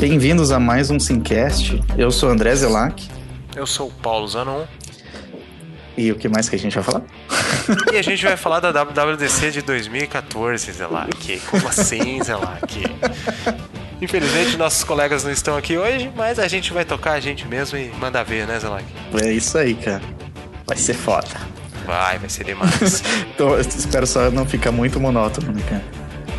Bem-vindos a mais um Simcast. Eu sou o André Zelac. Eu sou o Paulo Zanon. E o que mais que a gente vai falar? E a gente vai falar da WWDC de 2014, Zelac. Como assim, Zelac? Infelizmente, nossos colegas não estão aqui hoje, mas a gente vai tocar a gente mesmo e mandar ver, né, Zelac? É isso aí, cara. Vai ser foda. Vai, vai ser demais. então, espero só não ficar muito monótono, né, cara?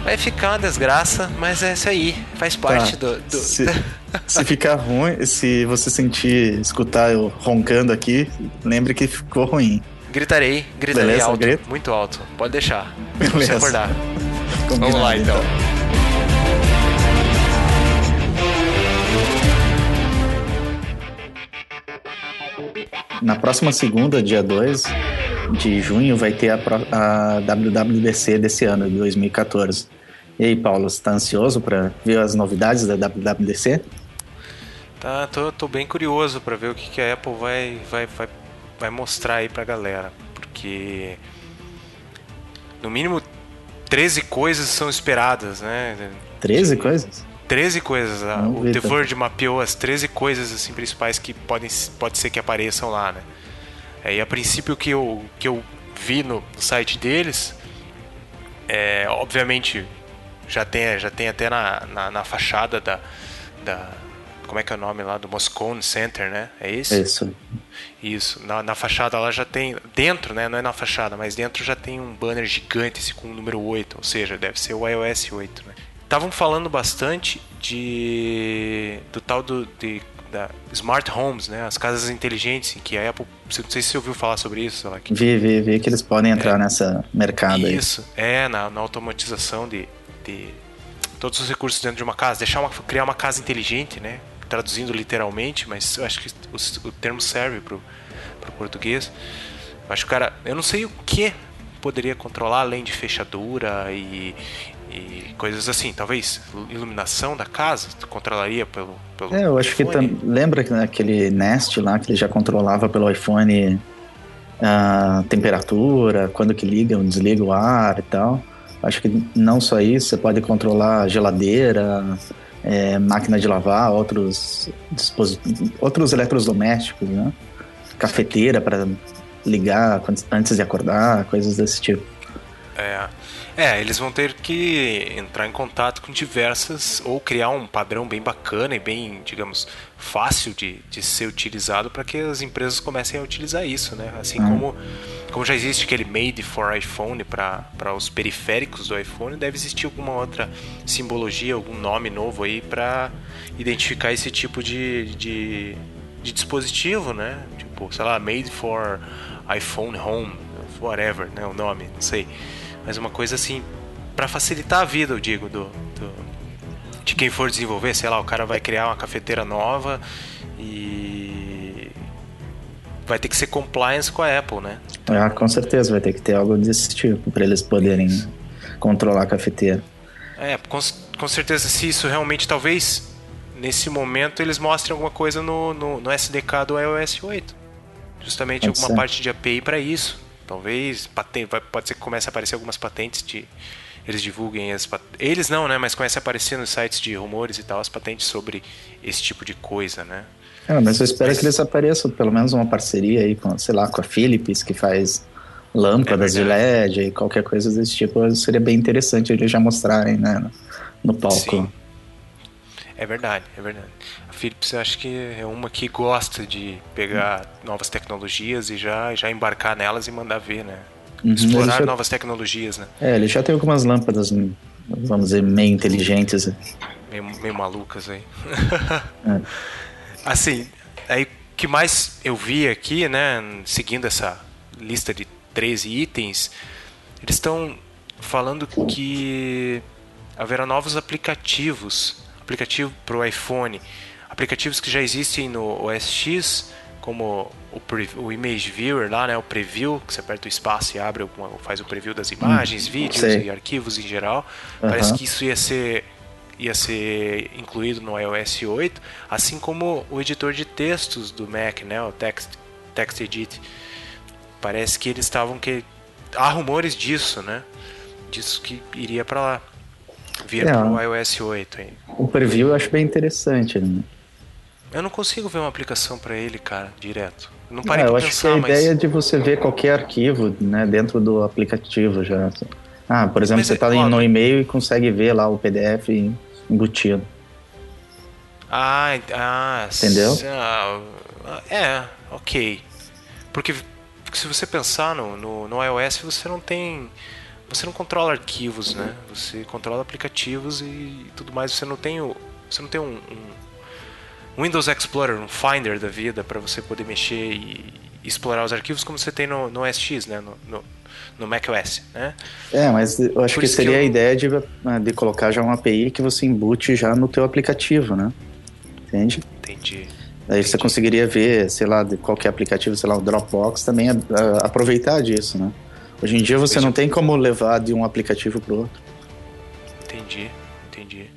Vai ficar uma desgraça, mas é isso aí. Faz tá. parte tá. do. do... Se, se ficar ruim, se você sentir, escutar eu roncando aqui, lembre que ficou ruim. Gritarei, gritarei Beleza, alto. Muito alto. Pode deixar. Vamos se acordar. Combinado, Vamos lá então. então. Na próxima segunda, dia 2 de junho, vai ter a, a WWDC desse ano, de 2014. E aí, Paulo, você tá ansioso para ver as novidades da WWDC? Tá, tô, tô bem curioso para ver o que, que a Apple vai, vai, vai, vai mostrar aí pra galera. Porque, no mínimo, 13 coisas são esperadas, né? 13 coisas? 13 coisas. A, o The Verge mapeou as 13 coisas assim, principais que podem, pode ser que apareçam lá, né? É, e a princípio que eu, que eu vi no, no site deles, é, obviamente já tem, já tem até na, na, na, fachada da, da. Como é que é o nome lá? Do Moscone Center, né? É isso? Isso. Isso. Na, na fachada lá já tem. Dentro, né? Não é na fachada, mas dentro já tem um banner gigante esse, com o número 8, ou seja, deve ser o iOS 8, né? estavam falando bastante de do tal do de, da smart homes, né? As casas inteligentes, em que a Apple, não sei se você ouviu falar sobre isso, lá, que, vi, vi, vi que eles podem entrar é, nessa mercado isso, aí. é na, na automatização de, todos os recursos dentro de uma casa, deixar uma, criar uma casa inteligente, né? Traduzindo literalmente, mas eu acho que o, o termo serve pro, pro português. Eu acho que o cara, eu não sei o que poderia controlar além de fechadura e, e coisas assim. Talvez iluminação da casa tu controlaria pelo, pelo É, eu acho iPhone. que lembra aquele Nest lá que ele já controlava pelo iPhone a temperatura, quando que liga ou desliga o ar e tal. Acho que não só isso, você pode controlar geladeira, é, máquina de lavar, outros outros eletrodomésticos, né? Cafeteira para ligar antes de acordar, coisas desse tipo. É. É, eles vão ter que entrar em contato com diversas, ou criar um padrão bem bacana e bem, digamos, fácil de, de ser utilizado para que as empresas comecem a utilizar isso, né? Assim uhum. como, como já existe aquele Made for iPhone para os periféricos do iPhone, deve existir alguma outra simbologia, algum nome novo aí para identificar esse tipo de, de, de dispositivo, né? Tipo, sei lá, Made for iPhone Home, whatever, né? O nome, não sei mas uma coisa assim para facilitar a vida, eu digo, do, do, de quem for desenvolver, sei lá, o cara vai criar uma cafeteira nova e vai ter que ser compliance com a Apple, né? Então, ah, com certeza vai ter que ter algo desse tipo para eles poderem isso. controlar a cafeteira. É, com, com certeza se isso realmente talvez nesse momento eles mostrem alguma coisa no, no, no SDK do iOS 8. Justamente Pode alguma ser. parte de API para isso Talvez pode ser que comece a aparecer algumas patentes de eles divulguem as eles não, né, mas comece a aparecer nos sites de rumores e tal as patentes sobre esse tipo de coisa, né? É, mas eu espero que eles apareçam pelo menos uma parceria aí com, sei lá, com a Philips que faz lâmpadas é de LED e qualquer coisa desse tipo, seria bem interessante eles já mostrarem, né, no palco. Sim. É verdade, é verdade. A Philips eu acho que é uma que gosta de pegar novas tecnologias e já, já embarcar nelas e mandar ver, né? Uhum, Explorar já... novas tecnologias, né? É, ele já tem algumas lâmpadas, vamos dizer, meio inteligentes. Meio, meio malucas aí. é. Assim, aí que mais eu vi aqui, né, seguindo essa lista de 13 itens, eles estão falando que haverá novos aplicativos aplicativo para o iPhone, aplicativos que já existem no OS X, como o, o, Image Viewer lá, né, o Preview, que você aperta o espaço e abre, faz o preview das imagens, hum, vídeos sei. e arquivos em geral. Uhum. Parece que isso ia ser ia ser incluído no iOS 8, assim como o editor de textos do Mac, né, o Text, TextEdit. Parece que eles estavam que há rumores disso, né? Disso que iria para lá. vir é, pro iOS 8 aí. O preview eu acho bem interessante, né? Eu não consigo ver uma aplicação para ele, cara, direto. Não parei é, eu acho pensar, que a mas... ideia é de você ver qualquer arquivo, né, dentro do aplicativo já. Ah, por exemplo, mas você está é, no e-mail e consegue ver lá o PDF embutido. Ah, ah entendeu? Ah, é, ok. Porque, porque se você pensar no, no, no iOS, você não tem você não controla arquivos, né? Você controla aplicativos e tudo mais. Você não tem o, você não tem um, um Windows Explorer, um Finder da vida para você poder mexer e explorar os arquivos como você tem no, no SX, né? No, no, no macOS, né? É, mas eu acho Por que seria que eu... a ideia de, de colocar já uma API que você embute já no teu aplicativo, né? Entende? Entendi. Aí você conseguiria ver, sei lá, de qualquer aplicativo, sei lá, o Dropbox também a, a, aproveitar disso, né? Hoje em dia você não tem como levar de um aplicativo para outro. Entendi, entendi.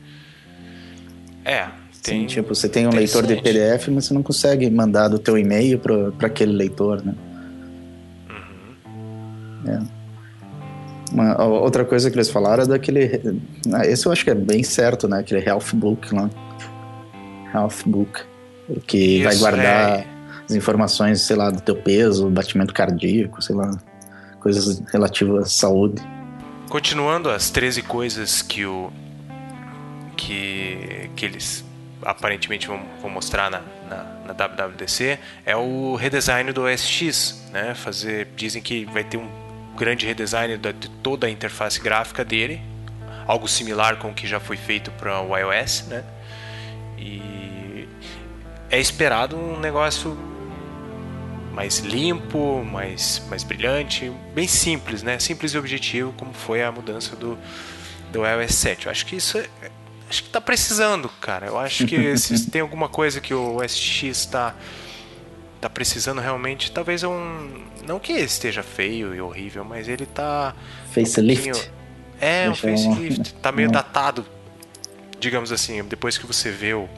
É, tem... Sim, tipo, você tem um leitor de PDF, mas você não consegue mandar do teu e-mail para aquele leitor, né? É. Uma, outra coisa que eles falaram é daquele... Ah, esse eu acho que é bem certo, né? Aquele Health Book lá. Health Book. Que Isso, vai guardar é. as informações, sei lá, do teu peso, batimento cardíaco, sei lá coisas relativas à saúde. Continuando as 13 coisas que o que, que eles aparentemente vão, vão mostrar na, na, na, WWDC é o redesign do OS né? Fazer, dizem que vai ter um grande redesign de toda a interface gráfica dele, algo similar com o que já foi feito para o iOS, né? E é esperado um negócio mais limpo, mais, mais brilhante, bem simples, né? Simples e objetivo, como foi a mudança do, do iOS 7. Eu acho que isso é, acho que tá precisando, cara. Eu acho que se tem alguma coisa que o OS X está tá precisando realmente, talvez é um não que esteja feio e horrível, mas ele tá facelift. Um é, um facelift, tá meio datado, digamos assim, depois que você vê o,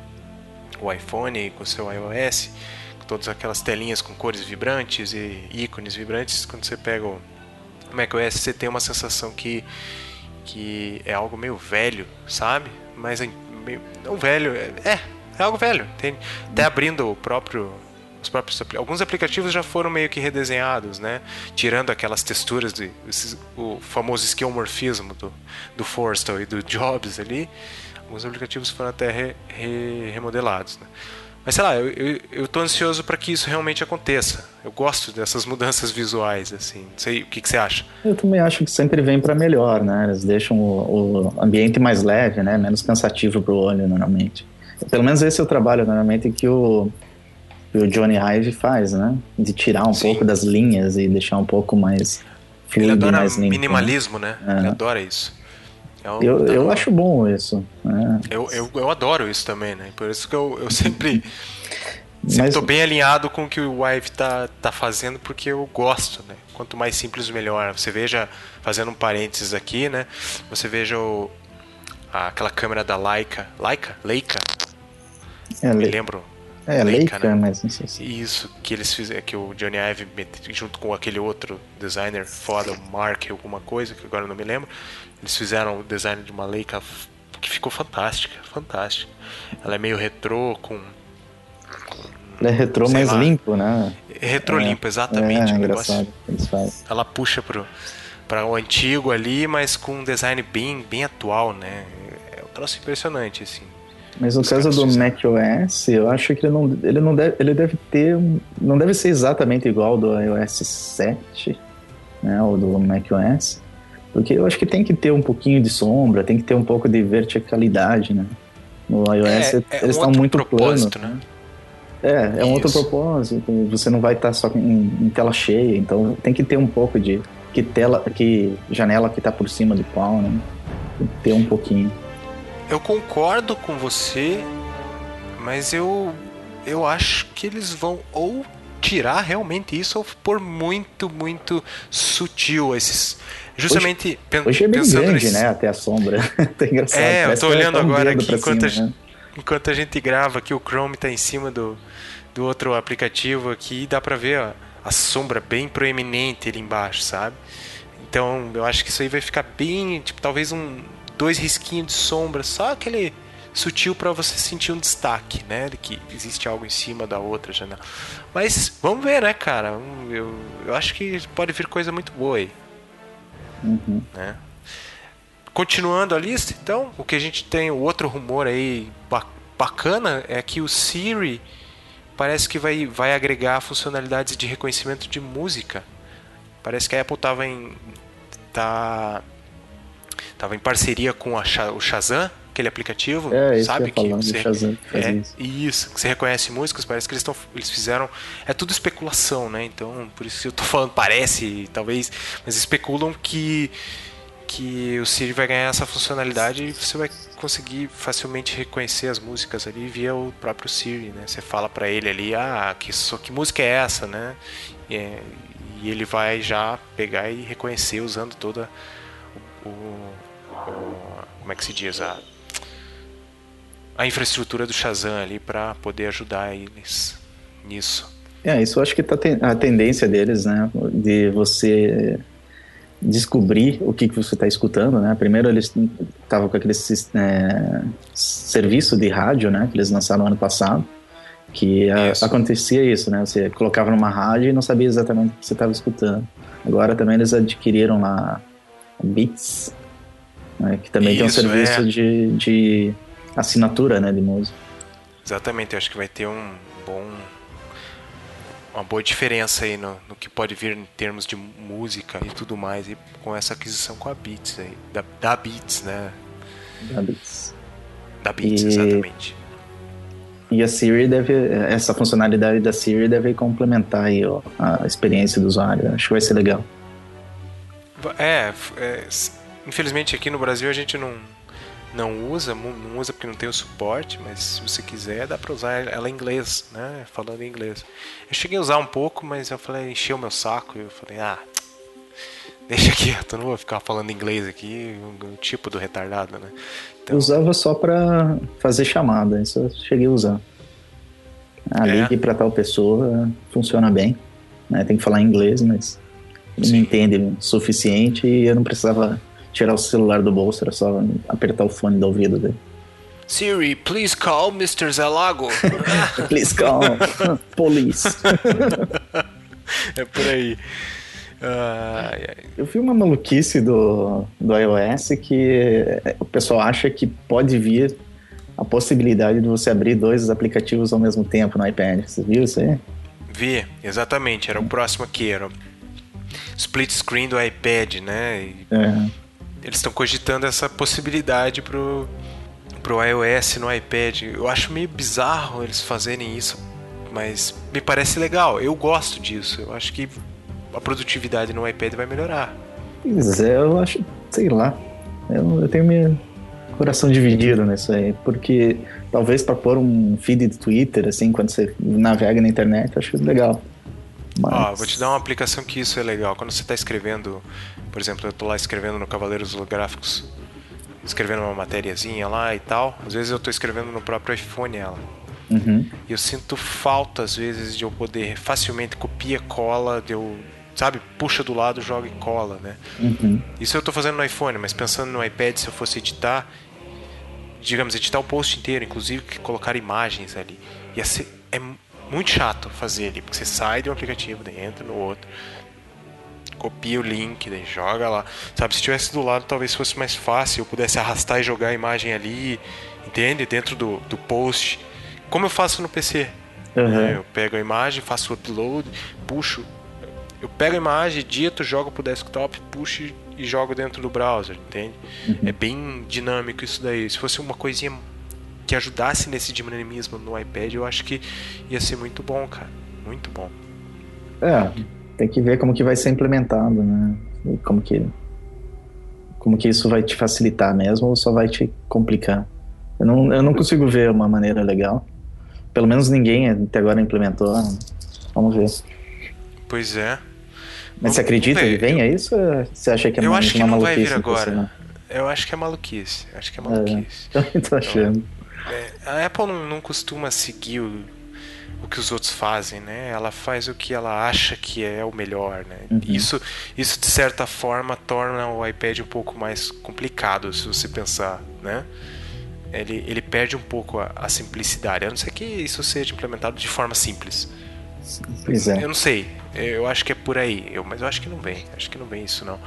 o iPhone com o seu iOS, todas aquelas telinhas com cores vibrantes e ícones vibrantes, quando você pega o macOS você tem uma sensação que, que é algo meio velho, sabe? Mas é meio, não velho, é, é, é algo velho. Tem, até abrindo o próprio os próprios alguns aplicativos já foram meio que redesenhados, né? Tirando aquelas texturas de esses, o famoso esquemorfismo do do Forstall e do Jobs ali, alguns aplicativos foram até re, re, remodelados, né? Mas sei lá, eu, eu, eu ansioso para que isso realmente aconteça. Eu gosto dessas mudanças visuais, assim. Não sei, o que, que você acha? Eu também acho que sempre vem para melhor, né? Eles deixam o, o, ambiente mais leve, né? Menos cansativo pro olho, normalmente. Pelo menos esse é o trabalho, normalmente, que o, o Johnny Ive faz, né? De tirar um Sim. pouco das linhas e deixar um pouco mais fluido, Ele adora mais limpo, minimalismo, né? né? É. Ele adora isso. É eu, eu acho bom isso. Né? Eu, eu, eu adoro isso também, né? Por isso que eu, eu sempre. Mas... bem alinhado com o que o Wive tá, tá fazendo, porque eu gosto, né? Quanto mais simples, melhor. Você veja, fazendo um parênteses aqui, né? Você veja o, aquela câmera da Leica. Leica? Leica? É, Me lembro. É, Leica, Leica né? mas não sei se... Isso, que eles fizeram, que o Johnny Ive, junto com aquele outro designer foda, o Mark, alguma coisa, que agora eu não me lembro, eles fizeram o design de uma Leica que ficou fantástica, fantástica. Ela é meio retrô, com. Ela é retrô mais lá, limpo, né? Retrô é, limpo, exatamente. É, é engraçado. Ela puxa pro, para o antigo ali, mas com um design bem, bem atual, né? É um troço impressionante, assim. Mas no Os caso do macOS, eu acho que ele não, ele não deve, ele deve ter, não deve ser exatamente igual ao do iOS 7, né, ou do macOS, porque eu acho que tem que ter um pouquinho de sombra, tem que ter um pouco de verticalidade, né? No iOS é, é eles um estão muito planos. Né? É, é Isso. um outro propósito. Você não vai estar só em, em, tela cheia, então tem que ter um pouco de que tela, que janela que está por cima de qual, né? Tem que ter um pouquinho. Eu concordo com você, mas eu eu acho que eles vão ou tirar realmente isso ou pôr muito, muito sutil esses Justamente hoje, hoje é bem grande, nesse... né? Até a sombra. tá engraçado. É, eu tô olhando agora aqui enquanto, cima, a, né? enquanto a gente grava aqui, o Chrome tá em cima do, do outro aplicativo aqui e dá pra ver ó, a sombra bem proeminente ali embaixo, sabe? Então eu acho que isso aí vai ficar bem, tipo, talvez um dois risquinhos de sombra, só aquele sutil para você sentir um destaque, né? De que existe algo em cima da outra janela. Mas vamos ver, né, cara? Eu, eu acho que pode vir coisa muito boa aí. Uhum. Né? Continuando a lista, então, o que a gente tem, o outro rumor aí bacana é que o Siri parece que vai, vai agregar funcionalidades de reconhecimento de música. Parece que a Apple estava em tá tava em parceria com a, o Shazam, aquele aplicativo, é, sabe que, que você Shazam é, isso. que você reconhece músicas, parece que eles estão eles fizeram é tudo especulação, né? Então, por isso que eu tô falando parece, talvez, mas especulam que que o Siri vai ganhar essa funcionalidade e você vai conseguir facilmente reconhecer as músicas ali via o próprio Siri, né? Você fala para ele ali, ah, que, que música é essa, né? E, é, e ele vai já pegar e reconhecer usando toda o como é que se diz a a infraestrutura do Shazam ali para poder ajudar eles nisso. É, isso eu acho que tá a tendência deles, né, de você descobrir o que, que você está escutando, né? Primeiro eles estavam com aquele é, serviço de rádio, né? Que eles lançaram ano passado, que a, acontecia isso, né? Você colocava numa rádio e não sabia exatamente o que você estava escutando. Agora também eles adquiriram lá Beats, né? que também isso, tem um serviço é. de, de assinatura, né? De música. Exatamente, eu acho que vai ter um bom uma boa diferença aí no, no, que pode vir em termos de música e tudo mais e com essa aquisição com a Beats aí, da, da Beats, né? Da Beats. Da Beats, e, exatamente. E a Siri deve, essa funcionalidade da Siri deve complementar aí ó, a experiência do usuário. Acho que vai ser legal. É, é infelizmente aqui no Brasil a gente não não usa, não usa porque não tem o suporte, mas se você quiser dá para usar ela em inglês, né? Falando em inglês. Eu cheguei a usar um pouco, mas eu falei, encheu meu saco, eu falei, ah, deixa quieto, não vou ficar falando inglês aqui, o tipo do retardado, né? Então... Eu usava só para fazer chamada, isso eu cheguei a usar. A é. ligue para tal pessoa funciona bem, né? Tem que falar inglês, mas me entende o suficiente e eu não precisava tirar o celular do bolso, era só apertar o fone do ouvido dele. Siri, please call Mr. Zelago. please call police. é por aí. Eu vi uma maluquice do, do iOS que o pessoal acha que pode vir a possibilidade de você abrir dois aplicativos ao mesmo tempo no iPad. Você viu isso aí? Vi, exatamente. Era o próximo aqui, era o split screen do iPad, né? E... É eles estão cogitando essa possibilidade pro, pro iOS no iPad. Eu acho meio bizarro eles fazerem isso, mas me parece legal. Eu gosto disso. Eu acho que a produtividade no iPad vai melhorar. Pois é, eu acho, sei lá. Eu, eu tenho meu coração dividido nisso aí, porque talvez para pôr um feed de Twitter, assim, quando você navega na internet, eu acho legal. Mas... Ó, vou te dar uma aplicação que isso é legal. Quando você está escrevendo, por exemplo, eu estou lá escrevendo no Cavaleiros Holográficos, escrevendo uma matériazinha lá e tal. Às vezes eu estou escrevendo no próprio iPhone ela. Uhum. E eu sinto falta, às vezes, de eu poder facilmente copia, cola, de eu, sabe, puxa do lado, joga e cola, né? Uhum. Isso eu estou fazendo no iPhone, mas pensando no iPad, se eu fosse editar, digamos, editar o post inteiro, inclusive colocar imagens ali. Ia ser, é muito chato fazer ali, porque você sai de um aplicativo, entra no outro, copia o link, daí joga lá. Sabe, se tivesse do lado talvez fosse mais fácil, eu pudesse arrastar e jogar a imagem ali, entende? Dentro do, do post. Como eu faço no PC. Uhum. Eu pego a imagem, faço o upload, puxo. Eu pego a imagem, edito, jogo pro desktop, puxo e jogo dentro do browser, entende? Uhum. É bem dinâmico isso daí. Se fosse uma coisinha que ajudasse nesse dinamismo no iPad, eu acho que ia ser muito bom, cara. Muito bom. É, tem que ver como que vai ser implementado, né? E como que como que isso vai te facilitar mesmo ou só vai te complicar. Eu não, eu não consigo ver uma maneira legal. Pelo menos ninguém até agora implementou. Vamos ver. Pois é. Mas você acredita que venha eu... isso? Ou você acha que é eu uma, acho que uma não vai vir agora. Eu acho que é maluquice. Acho que é maluquice. É, eu tô achando. É, a Apple não, não, costuma seguir o, o que os outros fazem, né? Ela faz o que ela acha que é o melhor, né? Uhum. Isso, isso de certa forma torna o iPad um pouco mais complicado, se você pensar, né? Ele, ele perde um pouco a, a simplicidade, a não ser que isso seja implementado de forma simples. Pois é. Eu não sei, eu acho que é por aí, eu, mas eu acho que não vem, acho que não vem isso não.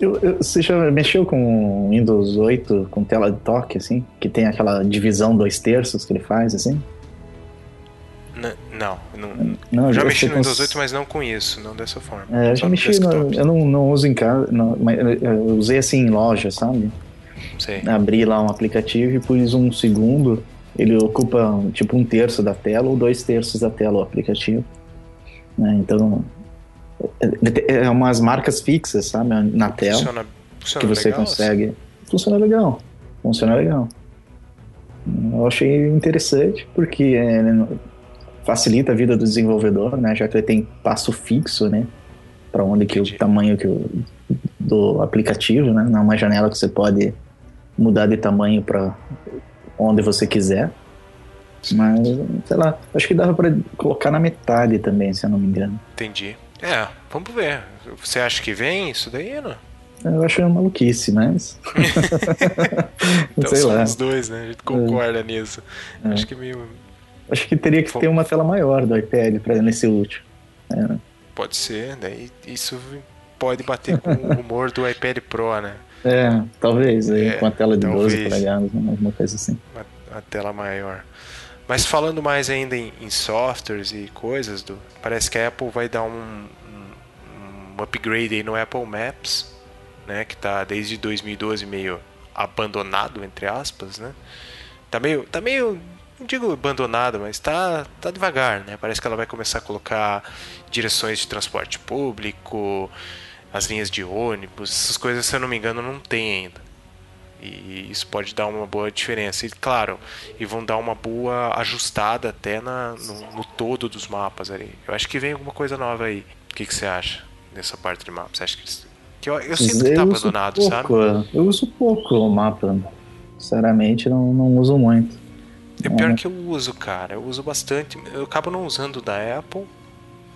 Eu, eu, você já mexeu com Windows 8 com tela de toque, assim? Que tem aquela divisão dois terços que ele faz, assim? Não, não, não já mexi no Windows 8, mas não com isso, não dessa forma. É, eu já mexi, no, eu não, não uso em casa, não, mas eu usei assim em loja, sabe? Sei. Abri lá um aplicativo e pus um segundo, ele ocupa tipo um terço da tela ou dois terços da tela o aplicativo. Né? Então, é, é umas marcas fixas, sabe? Na tela. Funciona, funciona que você legal, consegue. Assim? Funciona legal. Funciona legal. Eu achei interessante porque é, facilita a vida do desenvolvedor, né? Já que ele tem passo fixo, né? Para onde que o tamanho que o, do aplicativo, né? Não é uma janela que você pode mudar de tamanho para onde você quiser. Mas, sei lá, acho que dava para colocar na metade também, se eu não me engano. Entendi. É, vamos ver. Você acha que vem isso daí, não? Eu acho uma maluquice, mas. então sei lá. os dois, né? A gente concorda é. nisso. É. Acho que meio Acho que teria que ter uma tela maior do iPad para nesse último. É. Pode ser, daí isso pode bater com o rumor do iPad Pro, né? É, talvez, aí, é, com a tela de talvez. 12 polegadas, né, alguma coisa assim. Uma, uma, tela maior. Mas falando mais ainda em, em, softwares e coisas, do, parece que a Apple vai dar um, um, um upgrade aí no Apple Maps, né? Que está desde 2012 meio abandonado, entre aspas, né? Tá meio, tá meio não digo abandonado, mas está tá devagar, né? Parece que ela vai começar a colocar direções de transporte público, as linhas de ônibus, essas coisas, se eu não me engano, não tem ainda. E isso pode dar uma boa diferença. E claro, e vão dar uma boa ajustada até na, no, no todo dos mapas ali. Eu acho que vem alguma coisa nova aí. O que, que você acha nessa parte de mapas? Você acha que, que eu, eu sinto que tá abandonado, pouco, sabe? Eu uso pouco o mapa. Sinceramente, não, não uso muito. É pior que eu uso, cara. Eu uso bastante. Eu acabo não usando da Apple,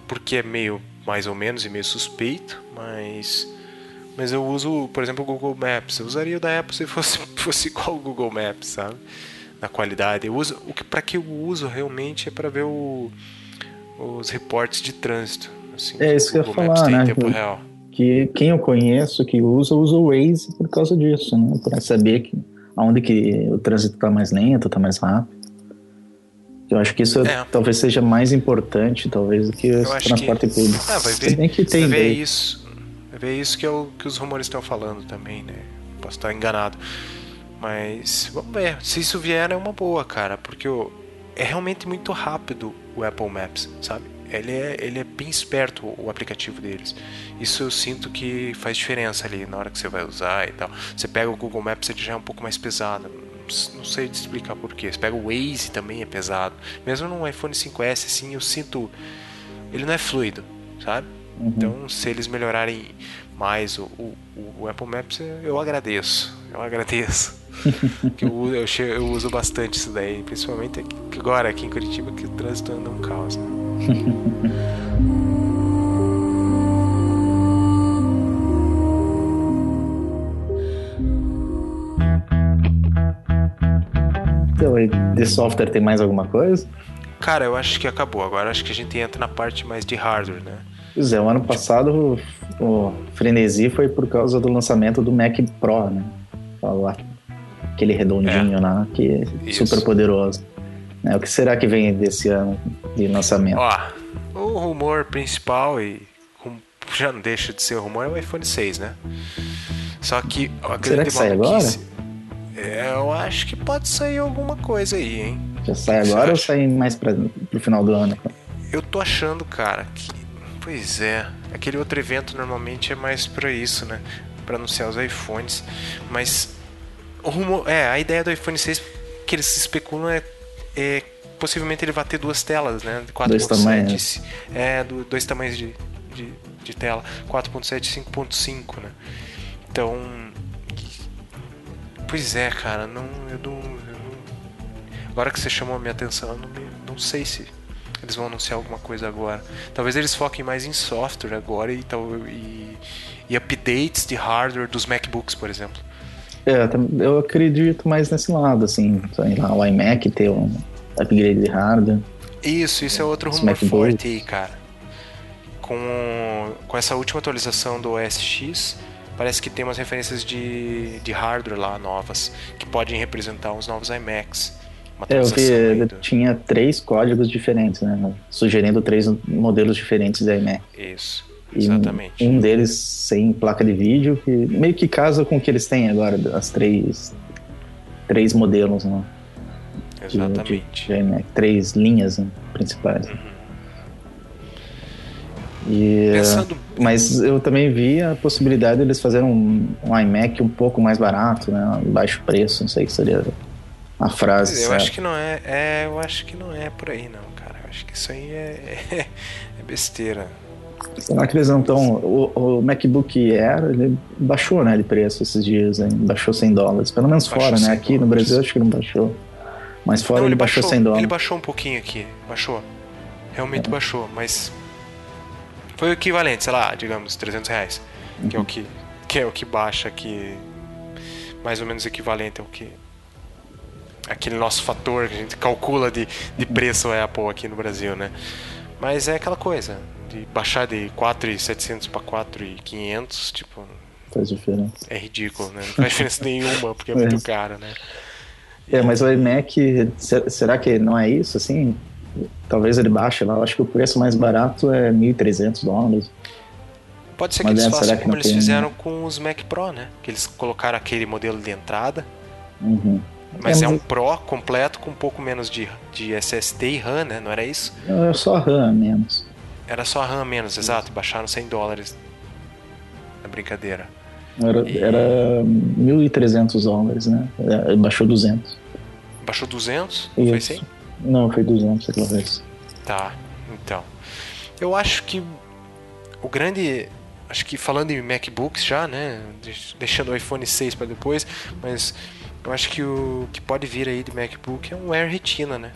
porque é meio mais ou menos e meio suspeito, mas. Mas eu uso, por exemplo, o Google Maps. Eu usaria o da Apple se fosse, fosse igual o Google Maps, sabe? Na qualidade. Eu uso. O que para que eu uso realmente é para ver o, os reportes de trânsito. Assim, é isso que eu ia falar, né? real. Que quem eu conheço que usa, usa o Waze por causa disso, né? Para saber que aonde que o trânsito está mais lento, está mais rápido. Eu acho que isso é. talvez seja mais importante, talvez, do que o transporte que... público. Ah, vai ver, que tem vai ver isso. Vai ver isso que é o que os rumores estão falando também, né? Posso estar enganado. Mas vamos ver. Se isso vier é uma boa, cara, porque é realmente muito rápido o Apple Maps, sabe? Ele é, ele é bem esperto o aplicativo deles. Isso eu sinto que faz diferença ali na hora que você vai usar e tal. Você pega o Google Maps, ele já é um pouco mais pesado. Não sei te explicar porquê. Você pega o Waze também é pesado. Mesmo no iPhone 5S, assim, eu sinto. Ele não é fluido, sabe? Uhum. Então, se eles melhorarem mais o, o, o, Apple Maps, eu agradeço. Eu agradeço. que eu, eu, eu, uso bastante isso daí, principalmente agora aqui em Curitiba, que o trânsito anda um caos. Né? então, de software tem mais alguma coisa? Cara, eu acho que acabou. Agora acho que a gente entra na parte mais de hardware, né? Pois é, o ano passado o, o frenesi foi por causa do lançamento do Mac Pro, né? Aquele redondinho é. lá, que é Isso. super poderoso. É, o que será que vem desse ano de lançamento? Ó, o rumor principal, e já não deixa de ser rumor, é o iPhone 6, né? Só que a será que sai agora? É, eu acho que pode sair alguma coisa aí, hein? Já sai agora ou sai mais para pro final do ano? Eu tô achando, cara, que. Pois é. Aquele outro evento normalmente é mais para isso, né? Para anunciar os iPhones. Mas o rumor. É, a ideia do iPhone 6 que eles especulam é é, possivelmente ele vai ter duas telas, né? 4.7. É, do, dois tamanhos de, de, de tela, 4.7 e 5.5, né? Então, pois é, cara, não, eu não, eu não, agora que você chamou a minha atenção, eu não, não sei se eles vão anunciar alguma coisa agora. Talvez eles foquem mais em software agora e, e, e updates de hardware dos MacBooks, por exemplo. É, eu acredito mais nesse lado, assim, sei lá, o iMac ter um upgrade de hardware. Isso, isso é outro rumor forte aí, cara. Com, com essa última atualização do OS X, parece que tem umas referências de, de hardware lá novas, que podem representar os novos iMacs. É, eu vi, do... tinha três códigos diferentes, né? Sugerindo três modelos diferentes de iMac. Isso, exatamente. E um deles sem placa de vídeo, que meio que casa com o que eles têm agora, as três, três modelos, né? Exatamente. De, de três linhas né, principais. Uhum. E, Pensando... Mas eu também vi a possibilidade de eles fazerem um, um iMac um pouco mais barato, né? Baixo preço, não sei que seria a frase. Eu certo. acho que não é, é, eu acho que não é por aí não, cara. Eu acho que isso aí é, é, é besteira. Será que eles não estão. O, o, MacBook Air ele baixou né, de preço esses dias, hein? baixou 100 dólares. Pelo menos baixou fora, né? Aqui dólares. no Brasil acho que não baixou. Mas fora não, ele, ele baixou, baixou 100 dólares. Ele baixou um pouquinho aqui, baixou. Realmente é. baixou, mas foi o equivalente, sei lá, digamos, 300 reais. Uhum. Que é o que, que é o que baixa aqui. Mais ou menos equivalente ao que aquele nosso fator que a gente calcula de, de preço Apple aqui no Brasil, né? Mas é aquela coisa, de baixar de 4,700 para 4,500, tipo... Faz diferença. É ridículo, né? Não faz diferença nenhuma, porque é muito é. caro, né? É, mas o iMac, será que não é isso, assim? Talvez ele baixe lá. Eu acho que o preço mais barato é 1.300 dólares. Pode ser que mas eles é, façam como eles tem... fizeram com os Mac Pro, né? Que eles colocaram aquele modelo de entrada. Uhum. Mas é, é um Pro completo com um pouco menos de, de SSD e RAM, né? Não era isso? É só RAM menos. Era só RAM menos, exato. Baixaram 100 dólares na brincadeira. Era, e... era 1.300 dólares, né? É, baixou 200. Baixou 200? Isso. Foi assim? Não, foi 200 aquela vez. Tá, então. Eu acho que o grande acho que falando em MacBooks já, né? Deixando o iPhone 6 para depois, mas eu acho que o que pode vir aí de MacBook é um Air Retina, né?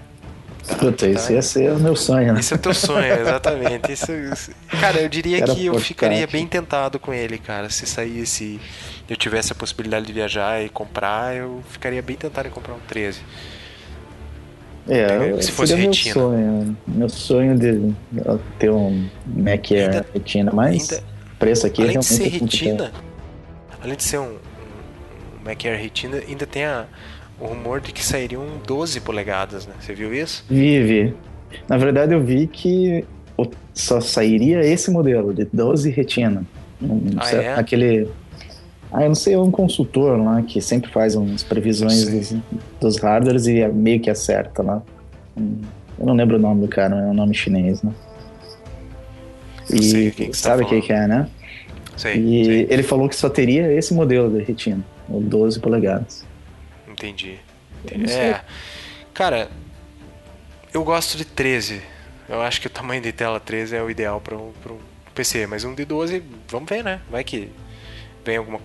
Tá, Puta, tá. ia ser o meu sonho, né? Esse é o teu sonho, exatamente. Isso, isso... Cara, eu diria Era que eu ficaria bem tentado com ele, cara. Se saísse, eu tivesse a possibilidade de viajar e comprar, eu ficaria bem tentado em comprar um 13. É, se fosse meu retina. sonho. Meu sonho de ter um Mac Air ainda, retina, mas ainda, preço aqui além de ser retina, além de ser um, Mac Air Retina, ainda tem a, o rumor de que sairiam 12 polegadas, né? Você viu isso? Vi, vi. Na verdade, eu vi que só sairia esse modelo, de 12 retina. Ah, é? Aquele. Ah, eu não sei, é um consultor lá que sempre faz umas previsões dos, dos hardwares e é meio que acerta lá. Eu não lembro o nome do cara, é um nome chinês, né? E que sabe o tá que, que é, né? Sei, e sei. ele falou que só teria esse modelo de retina ou 12 polegadas. Entendi. É. Cara, eu gosto de 13. Eu acho que o tamanho de tela 13 é o ideal para um, um PC, mas um de 12, vamos ver, né? Vai que vem alguma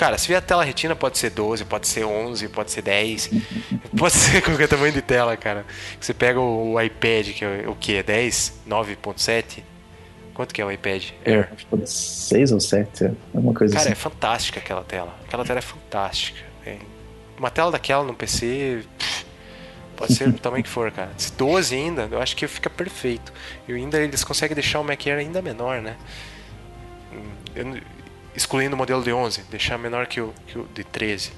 Cara, se vier a tela retina, pode ser 12, pode ser 11, pode ser 10. pode ser qualquer tamanho de tela, cara. Você pega o, iPad, que é o que? 10? 9.7? Quanto que é o iPad Air? É, 6 ou 7, é uma coisa Cara, assim. é fantástica aquela tela. Aquela tela é fantástica. É. Uma tela daquela no PC, pode ser do tamanho que for, cara. Se 12 ainda, eu acho que fica perfeito. E ainda eles conseguem deixar o Mac Air ainda menor, né? Eu, excluindo o modelo de 11, deixar menor que o, que o de 13.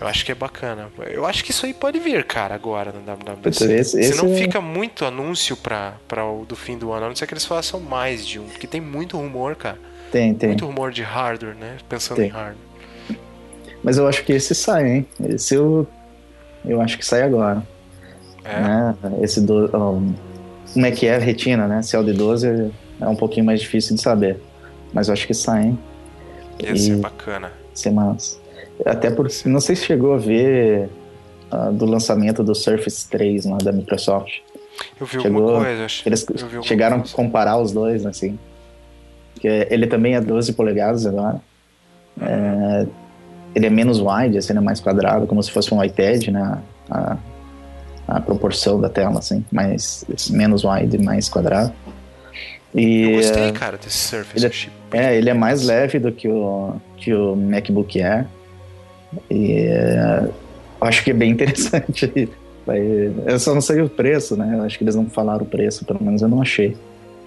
Eu acho que é bacana. Eu acho que isso aí pode vir, cara, agora no WWDC. Esse, esse não é... fica muito anúncio pra, pra o do fim do ano, a não ser que eles façam mais de um. Porque tem muito rumor, cara. Tem, tem. Muito rumor de hardware, né? Pensando tem. em hardware. Mas eu acho que esse sai, hein? Esse eu, eu acho que sai agora. É. Né? Esse do. Um, como é que é retina, né? Se é o de 12 é um pouquinho mais difícil de saber. Mas eu acho que sai, hein? Ia e... ser bacana. Ser massa. Até por. Não sei se chegou a ver uh, do lançamento do Surface 3 lá da Microsoft. Eu vi chegou, alguma coisa. Eles chegaram a comparar os dois, assim. Que ele também é 12 polegadas agora. É, ele é menos wide, assim, é mais quadrado, como se fosse um iPad, né? A, a proporção da tela, assim, mais, menos wide, mais quadrado. E, eu gostei, cara, desse Surface. Ele é, é, ele é mais leve do que o, que o MacBook Air. E é, acho que é bem interessante. Eu só não sei o preço, né? Eu acho que eles não falaram o preço, pelo menos eu não achei.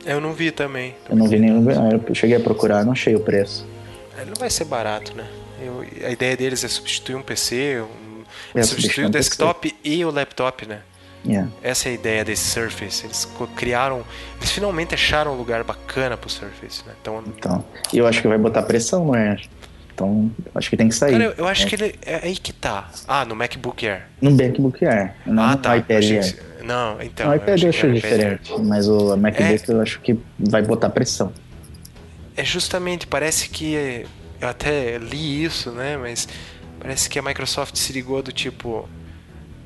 Eu não vi também. Eu não vi nenhum. Eu cheguei a procurar, não achei o preço. Ele não vai ser barato, né? Eu, a ideia deles é substituir um PC, um, é substituir o desktop PC. e o laptop, né? Yeah. Essa é a ideia desse Surface. Eles criaram. Eles finalmente acharam um lugar bacana pro Surface, né? Então, então e eu acho que vai botar pressão, não é? Então, acho que tem que sair. Cara, eu, eu acho é. que ele. É aí que tá. Ah, no MacBook Air. No MacBook Air. Não ah, tá. no iPad Air. Que... Não, então. O iPad eu acho diferente, Air. mas o MacBook é... eu acho que vai botar pressão. É justamente, parece que. Eu até li isso, né? Mas parece que a Microsoft se ligou do tipo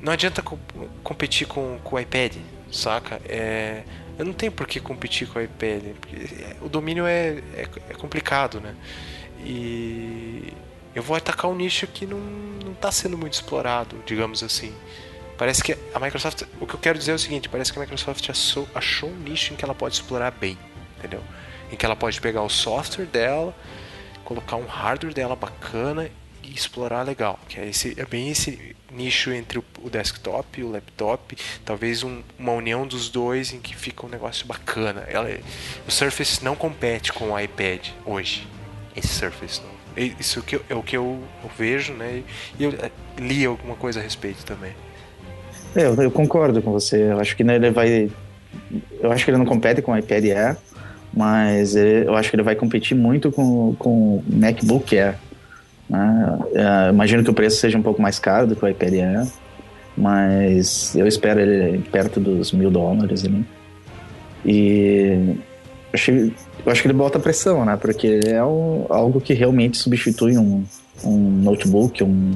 não adianta co competir com, com o iPad, saca? É, eu não tenho por que competir com o iPad, o domínio é, é, é complicado, né? E eu vou atacar um nicho que não, não tá sendo muito explorado, digamos assim. Parece que a Microsoft. O que eu quero dizer é o seguinte: parece que a Microsoft achou, achou um nicho em que ela pode explorar bem, entendeu? Em que ela pode pegar o software dela, colocar um hardware dela bacana e explorar legal. Que é, esse, é bem esse nicho entre o, desktop e o laptop, talvez um, uma união dos dois em que fica um negócio bacana. Ela, o Surface não compete com o iPad hoje. Esse Surface não. Isso que eu, é o que eu, eu, vejo, né? E eu eh, li alguma coisa a respeito também. É, eu, eu, concordo com você. Eu acho que né, ele vai. Eu acho que ele não compete com o iPad Air, mas ele, eu acho que ele vai competir muito com, com o MacBook Air. Né? É, imagino que o preço seja um pouco mais caro do que o iPad Air, mas eu espero ele perto dos mil dólares ali. E eu, eu acho que ele bota pressão, né? Porque é um, algo que realmente substitui um, um notebook, um.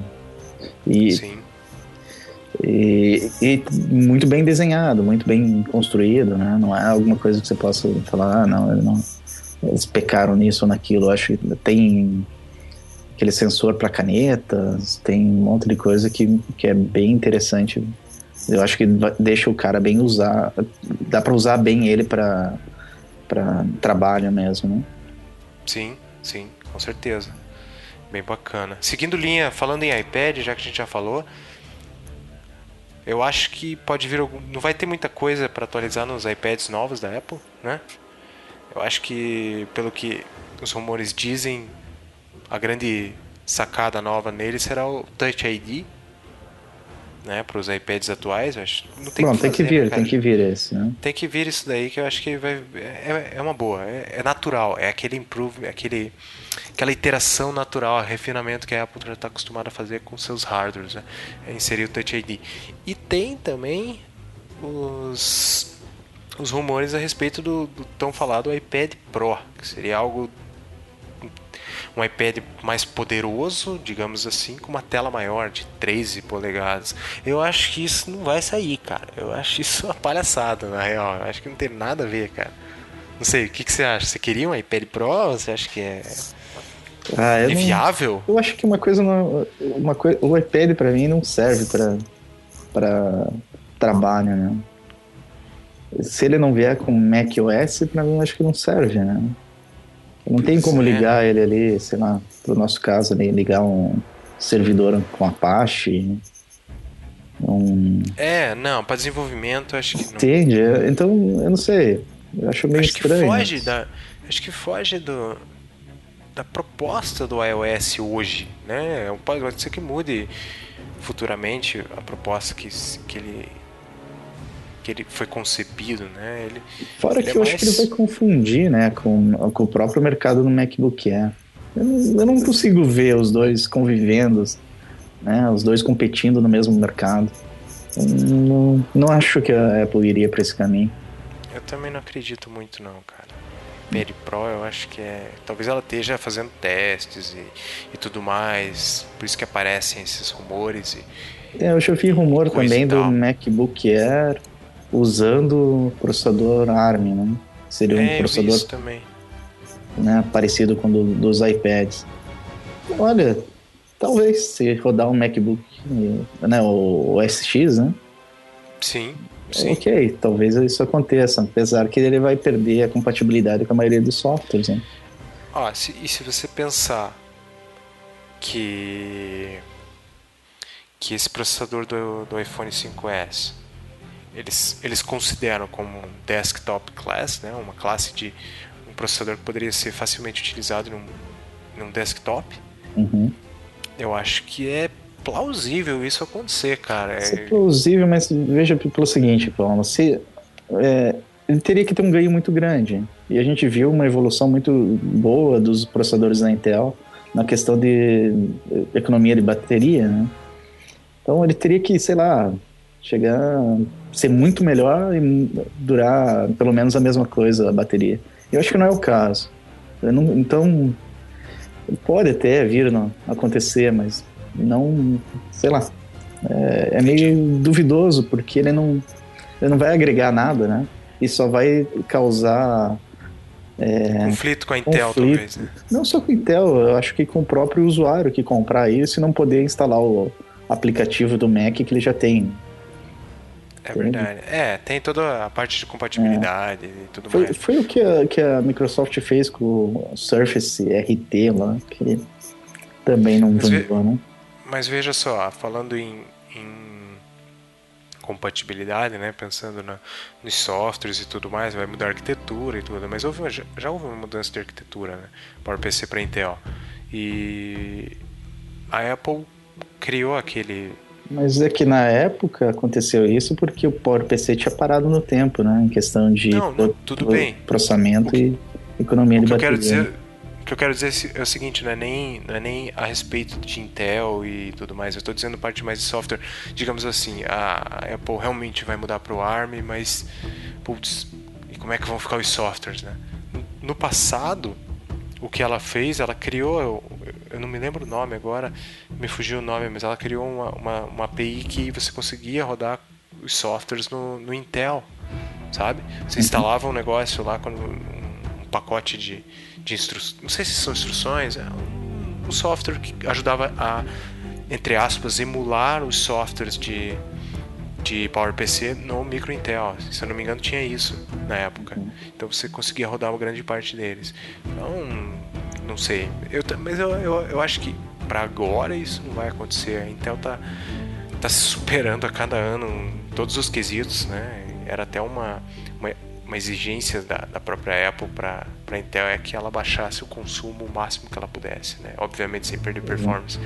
E, Sim. E, e, muito bem desenhado, muito bem construído, né? Não é alguma coisa que você possa falar, ah, não, não eles pecaram nisso ou naquilo. Eu acho que tem aquele sensor para canetas, tem um monte de coisa que, que é bem interessante. Eu acho que deixa o cara bem usar, dá para usar bem ele para para trabalho mesmo, né? Sim, sim, com certeza. Bem bacana. Seguindo linha, falando em iPad, já que a gente já falou, eu acho que pode vir algum, não vai ter muita coisa para atualizar nos iPads novos da Apple, né? Eu acho que pelo que os rumores dizem, a grande sacada nova nele será o Touch ID, né, para os iPads atuais. Acho, não tem Bom, que tem que vir, tem que vir esse, né? Tem que vir isso daí que eu acho que vai é, é uma boa, é, é, natural, é aquele improve, aquele aquela iteração natural, refinamento que a Apple já está acostumada a fazer com seus hardwares, né? É inserir o Touch ID. E tem também os os rumores a respeito do, do tão falado iPad Pro, que seria algo um iPad mais poderoso, digamos assim, com uma tela maior de 13 polegadas. Eu acho que isso não vai sair, cara. Eu acho isso uma palhaçada, na real. Eu acho que não tem nada a ver, cara. Não sei, o que, que você acha? Você queria um iPad Pro? Você acha que é, ah, é viável? Não... Eu acho que uma coisa não, uma coisa, o iPad para mim não serve para para trabalho, né? Se ele não vier com macOS, para mim acho que não serve, né? Não tem como ligar ele ali, sei lá, pro nosso caso ali, ligar um servidor com Apache. Um... É, não, para desenvolvimento acho que não. Entende? Então, eu não sei. Eu acho meio acho estranho. Que foge da, acho que foge do, da proposta do iOS hoje, né? Pode ser que mude futuramente a proposta que, que ele que ele foi concebido, né? Ele, Fora ele que é eu mais... acho que ele vai confundir, né, com, com o próprio mercado do MacBook Air. Eu não, eu não consigo ver os dois convivendo, né, os dois competindo no mesmo mercado. Eu não, não acho que a Apple iria para esse caminho. Eu também não acredito muito não, cara. Peri Pro, eu acho que é. Talvez ela esteja fazendo testes e, e tudo mais. Por isso que aparecem esses rumores. E, é, eu já vi rumor também do MacBook Air usando o processador ARM, né? Seria um é, processador também. Né, parecido com o do, dos iPads. Olha, talvez se rodar um MacBook, né, o, o SX, né? Sim, sim. Ok, talvez isso aconteça, apesar que ele vai perder a compatibilidade com a maioria dos softwares. Né? Ah, se, e se você pensar que que esse processador do, do iPhone 5S eles, eles consideram como um desktop class, né, uma classe de um processador que poderia ser facilmente utilizado num, num desktop. Uhum. Eu acho que é plausível isso acontecer, cara. É, é plausível, mas veja pelo seguinte, Paulo, se, é, ele teria que ter um ganho muito grande. E a gente viu uma evolução muito boa dos processadores da Intel na questão de economia de bateria, né? Então ele teria que, sei lá, chegar a ser muito melhor e durar pelo menos a mesma coisa a bateria. Eu acho que não é o caso. Não, então pode até vir a acontecer, mas não, sei lá, é, é, meio duvidoso porque ele não, ele não vai agregar nada, né? E só vai causar é, conflito com a Intel, conflito. talvez. Né? Não só com a Intel, eu acho que com o próprio usuário que comprar isso e não poder instalar o aplicativo do Mac que ele já tem. É verdade. É, tem toda a parte de compatibilidade é. e tudo foi, mais. Foi o que a, que a Microsoft fez com o Surface RT lá, que também não vingou, né? Mas veja só, falando em, em compatibilidade, né? Pensando na, nos softwares e tudo mais, vai mudar a arquitetura e tudo, mas houve, já, já houve uma mudança de arquitetura, né? Para o PC para Intel. E a Apple criou aquele mas é que na época aconteceu isso porque o PowerPC tinha parado no tempo, né? Em questão de não, não, tudo bem. processamento que, e economia de bateria. Eu quero dizer, o que eu quero dizer é o seguinte, não é nem, não é nem a respeito de Intel e tudo mais, eu estou dizendo parte mais de software. Digamos assim, a Apple realmente vai mudar para o ARM, mas, putz, e como é que vão ficar os softwares, né? No passado, o que ela fez, ela criou, eu não me lembro o nome agora, me fugiu o nome, mas ela criou uma, uma, uma API que você conseguia rodar os softwares no, no Intel, sabe? Você uhum. instalava um negócio lá com um, um pacote de, de instruções, não sei se são instruções, é um, um software que ajudava a, entre aspas, emular os softwares de, de PowerPC no micro Intel. Se eu não me engano, tinha isso na época. Então você conseguia rodar uma grande parte deles. Então, não sei. Eu, mas eu, eu, eu acho que para agora isso não vai acontecer. A Intel tá, tá se superando a cada ano em todos os quesitos, né? Era até uma, uma, uma exigência da, da própria Apple para a Intel é que ela baixasse o consumo o máximo que ela pudesse, né? Obviamente sem perder performance.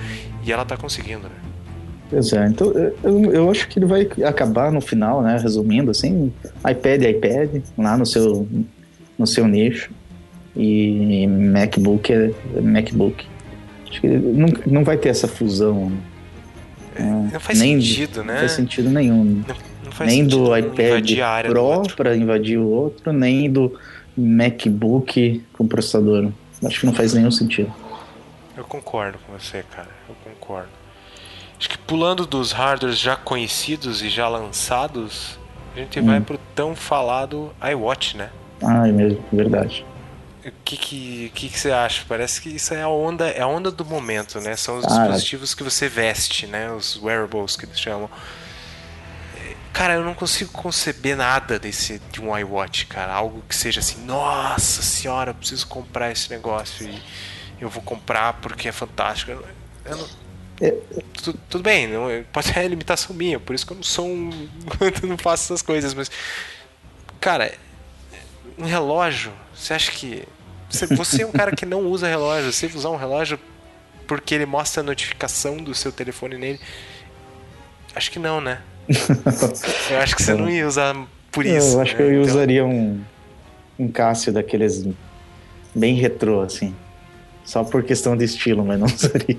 E ela está conseguindo, né? Pois é, então eu, eu acho que ele vai acabar no final, né? Resumindo, assim, iPad iPad, lá no seu, no seu nicho. E MacBook é MacBook. Acho que não, não vai ter essa fusão. Né? Não faz nem, sentido, né? Não faz sentido nenhum. Não, nem do iPad Pro para invadir o outro, nem do MacBook com processador. Acho que não faz nenhum sentido. Eu concordo com você, cara. Eu concordo. Acho que pulando dos hardwares já conhecidos e já lançados, a gente hum. vai pro tão falado iWatch, né? Ah, é mesmo, verdade. O que, que, que, que, você acha? Parece que isso é a onda, é a onda do momento, né? São os ah, dispositivos que você veste, né? Os wearables que eles chamam. Cara, eu não consigo conceber nada desse de um iWatch, cara. Algo que seja assim, nossa senhora, eu preciso comprar esse negócio e eu vou comprar porque é fantástico. Eu não, é. tudo, tudo, bem, não, pode ser a limitação minha, por isso que eu não sou um. eu não faço essas coisas, mas. Cara, um relógio, você acha que. Você, você é um cara que não usa relógio, você usar um relógio porque ele mostra a notificação do seu telefone nele. Acho que não, né? eu acho que você não ia usar por isso. Eu acho né? que eu então... usaria um, um Cássio daqueles bem retrô, assim. Só por questão de estilo, mas não seria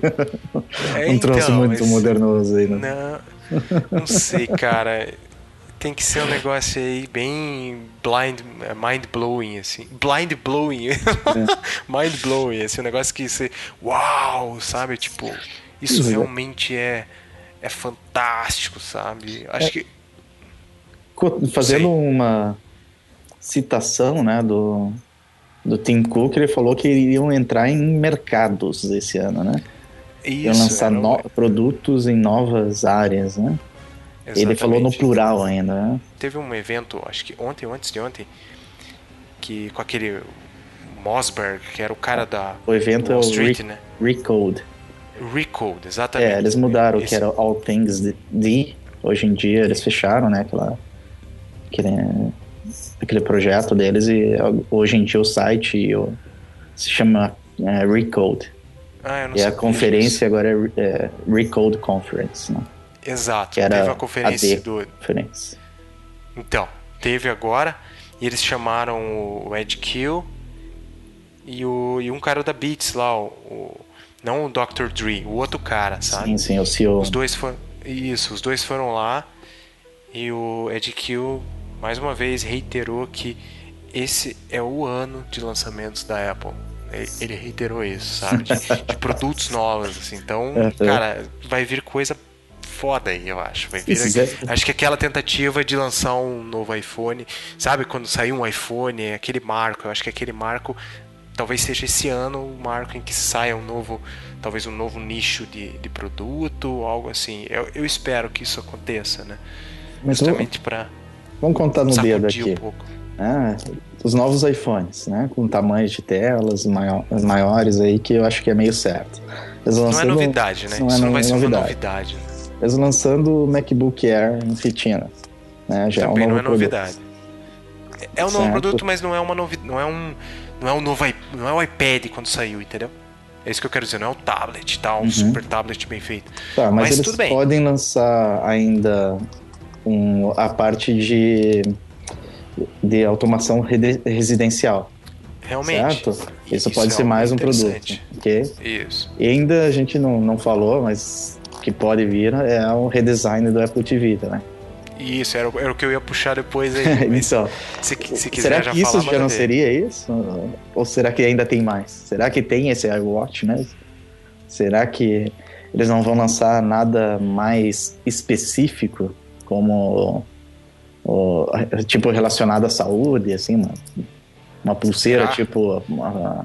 é, um então, troço muito mas... modernoso aí, né? Não, não sei, cara. Tem que ser um negócio aí bem blind, é, mind blowing, assim. Blind blowing. É. mind blowing, assim, um negócio que você. Uau! Sabe? Tipo, isso Sim, realmente é, é fantástico, sabe? Acho é. que. Fazendo uma citação, né, do, do Tim Cook, ele falou que iriam entrar em mercados esse ano, né? Isso, iam lançar no... produtos em novas áreas, né? Exatamente. Ele falou no plural ainda, né? Teve um evento, acho que ontem ou antes de ontem, que com aquele Mossberg, que era o cara da o evento Wall é o Street, Re né? Recode. Recode, exatamente. É, eles mudaram o que era All Things D. Hoje em dia eles fecharam, né? Aquela, aquele, aquele projeto deles e hoje em dia o site o, se chama é, Recode. Ah, e a conferência agora é, é Recode Conference, né? Exato. Que era teve a conferência do. Conferência. Então, teve agora e eles chamaram o Ed Kill e, o, e um cara da Beats lá, o, o, não o Dr. Dre, o outro cara, sabe? Sim, sim, o CEO. Os dois foram. Isso, os dois foram lá e o Ed Kill mais uma vez reiterou que esse é o ano de lançamentos da Apple. Ele reiterou isso, sabe? De, de produtos novos, assim. Então, cara, vai vir coisa foda aí, eu acho. Vai vir aqui, acho que aquela tentativa de lançar um novo iPhone, sabe? Quando saiu um iPhone, aquele marco, eu acho que aquele marco talvez seja esse ano o marco em que saia um novo, talvez um novo nicho de, de produto, algo assim. Eu, eu espero que isso aconteça, né? Mas Justamente para Vamos contar no dedo aqui. Um ah, os novos iPhones, né? Com tamanhos de telas maior, maiores aí, que eu acho que é meio certo. não é novidade, né? Não Isso é não vai ser novidade. uma novidade. Né? Eles lançando o MacBook Air em fitina. Né? Já Também é um não é novidade. É um novo certo. produto, mas não é uma novidade. Não é um não é o novo não é o iPad quando saiu, entendeu? É isso que eu quero dizer, não é o tablet, tá? Um uhum. super tablet bem feito. Tá, mas, mas eles podem lançar ainda um, a parte de, de automação residencial. Realmente. Certo? Isso, isso pode é ser mais um produto. Okay? Isso. E ainda a gente não, não falou, mas que pode vir é o redesign do Apple TV, né? Isso, era, era o que eu ia puxar depois aí. então, se, se quiser será que isso já não seria isso? Ou será que ainda tem mais? Será que tem esse iWatch mesmo? Será que eles não vão lançar nada mais específico, como o, tipo relacionado à saúde, assim, uma, uma pulseira ah. tipo uma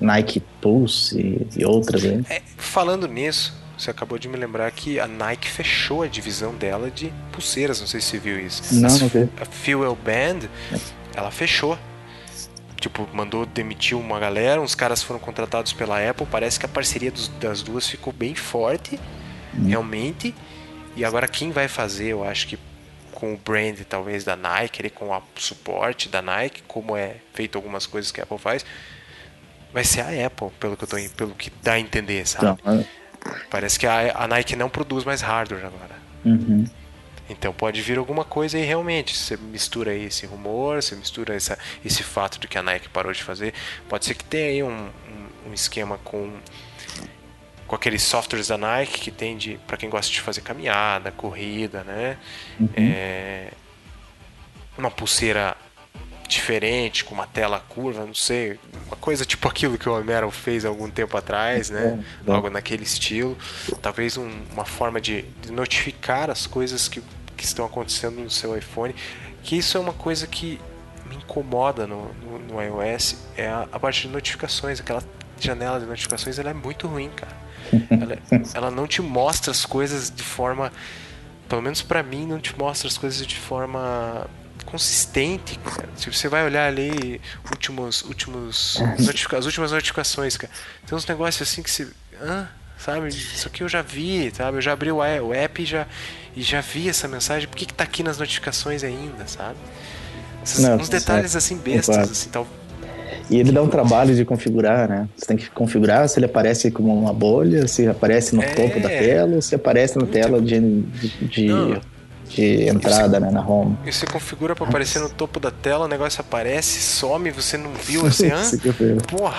Nike Pulse e, e outras aí? É, falando nisso, você acabou de me lembrar que a Nike fechou a divisão dela de pulseiras, não sei se você viu isso. Não, As, não vi. A Fuel Band, ela fechou. Tipo, mandou demitir uma galera, uns caras foram contratados pela Apple, parece que a parceria dos, das duas ficou bem forte, hum. realmente. E agora quem vai fazer, eu acho que com o brand talvez da Nike, com o suporte da Nike, como é feito algumas coisas que a Apple faz, vai ser a Apple, pelo que eu tô, pelo que dá a entender, sabe? Então, Parece que a, a Nike não produz mais hardware agora. Uhum. Então pode vir alguma coisa aí realmente. Você mistura esse rumor, você mistura essa, esse fato de que a Nike parou de fazer. Pode ser que tenha aí um, um, um esquema com, com aqueles softwares da Nike que tem de para quem gosta de fazer caminhada, corrida, né? Uhum. É, uma pulseira diferente, com uma tela curva, não sei, uma coisa tipo aquilo que o Homero fez algum tempo atrás, né? É, é. Algo naquele estilo. Talvez um, uma forma de, de, notificar as coisas que, que estão acontecendo no seu iPhone. Que isso é uma coisa que me incomoda no, no, no iOS, é a, a, parte de notificações, aquela janela de notificações, ela é muito ruim, cara. Ela, ela não te mostra as coisas de forma, pelo menos para mim, não te mostra as coisas de forma consistente, cara. Se você vai olhar ali últimos, últimos as últimas notificações, cara, tem uns negócios assim que se, ah, sabe? Isso aqui eu já vi, sabe? Eu já abri o app e já e já vi essa mensagem. Por que, que tá aqui nas notificações ainda, sabe? Não, uns detalhes assim bestas, assim, tal. E ele dá um trabalho de configurar, né? Você tem que configurar se ele aparece como uma bolha, se aparece no é... topo da tela, ou se aparece na tela de, de, de de entrada, né, na home. E você configura para aparecer no topo da tela, o negócio aparece, some, você não viu, você, ah, porra.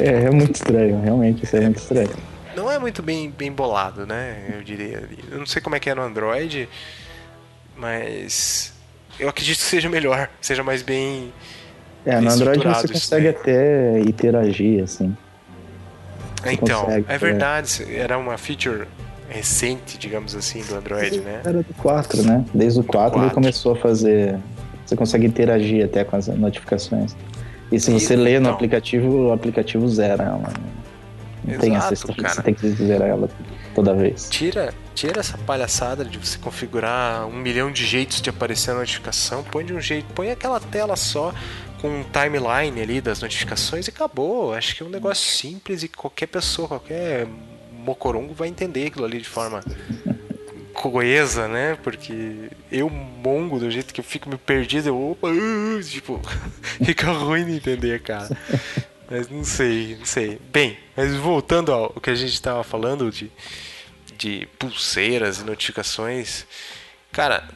É, é muito estranho, realmente, isso é, é muito estranho. Não é muito bem, bem bolado, né, eu diria. Eu não sei como é que é no Android, mas eu acredito que seja melhor, seja mais bem É, no Android você consegue até interagir, assim. Você então, consegue, é verdade, era uma feature recente, digamos assim, do Android, né? Era do 4, né? Desde o 4, 4. ele começou a fazer. Você consegue interagir até com as notificações. E se você e, lê no então, aplicativo, o aplicativo zera ela. Não exato, tem essa cara. você tem que zerar ela. toda vez. Tira, tira essa palhaçada de você configurar um milhão de jeitos de aparecer a notificação, põe de um jeito, põe aquela tela só com um timeline ali das notificações e acabou. Acho que é um negócio simples e qualquer pessoa, qualquer mocorongo vai entender aquilo ali de forma coesa, né? Porque eu, mongo, do jeito que eu fico me perdido, eu, opa, uh, tipo, fica ruim de entender, cara. Mas não sei, não sei. Bem, mas voltando ao que a gente estava falando de, de pulseiras e notificações, cara,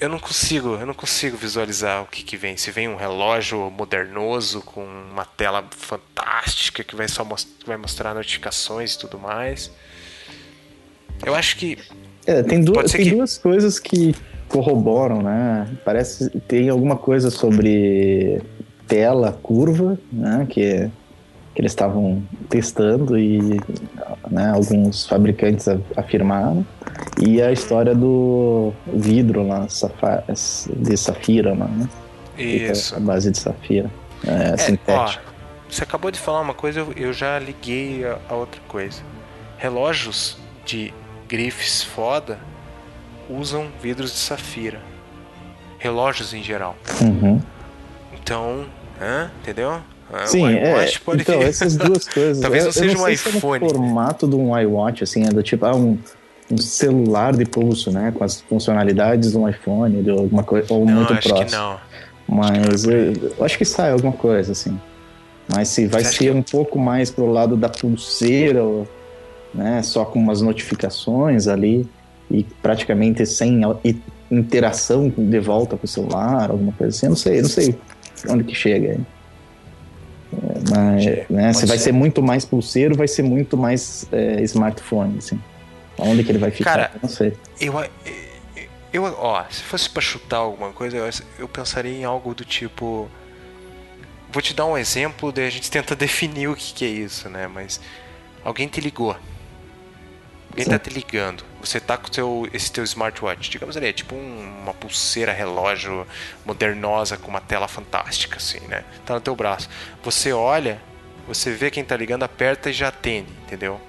eu não consigo, eu não consigo visualizar o que, que vem. Se vem um relógio modernoso com uma tela fantástica que vai só most vai mostrar notificações e tudo mais. Eu acho que é, tem, duas, tem que... duas coisas que corroboram, né? Parece tem alguma coisa sobre tela curva, né? Que, que eles estavam testando e né, alguns fabricantes afirmaram. E a história do vidro lá, de safira lá, né? Isso. A base de safira. É, é sintético. Ó, você acabou de falar uma coisa, eu já liguei a, a outra coisa. Relógios de grifes foda usam vidros de safira. Relógios em geral. Uhum. Então, hã? entendeu? Sim, é, pode... então essas duas coisas. Talvez não seja um iPhone. Se é formato de um iWatch, assim, é do tipo, ah, um, um celular de pulso, né? Com as funcionalidades de um iPhone, de alguma coisa, ou não, muito acho próximo. Que não. Mas eu, eu, acho que sai alguma coisa, assim. Mas se vai ser que... um pouco mais pro lado da pulseira, né? Só com umas notificações ali e praticamente sem interação de volta com o celular, alguma coisa assim. Eu não sei, eu não sei onde que chega aí. Mas, né, se vai ser. ser muito mais pulseiro, vai ser muito mais é, smartphone, assim. Onde que ele vai ficar? Cara, não sei. Eu, eu, ó, se fosse para chutar alguma coisa, eu, eu pensaria em algo do tipo. Vou te dar um exemplo, daí a gente tenta definir o que, que é isso, né? Mas alguém te ligou Alguém tá te ligando. Você tá com teu, esse teu smartwatch. Digamos ali, é tipo um, uma pulseira relógio modernosa com uma tela fantástica, assim, né? Tá no teu braço. Você olha, você vê quem tá ligando, aperta e já atende, entendeu?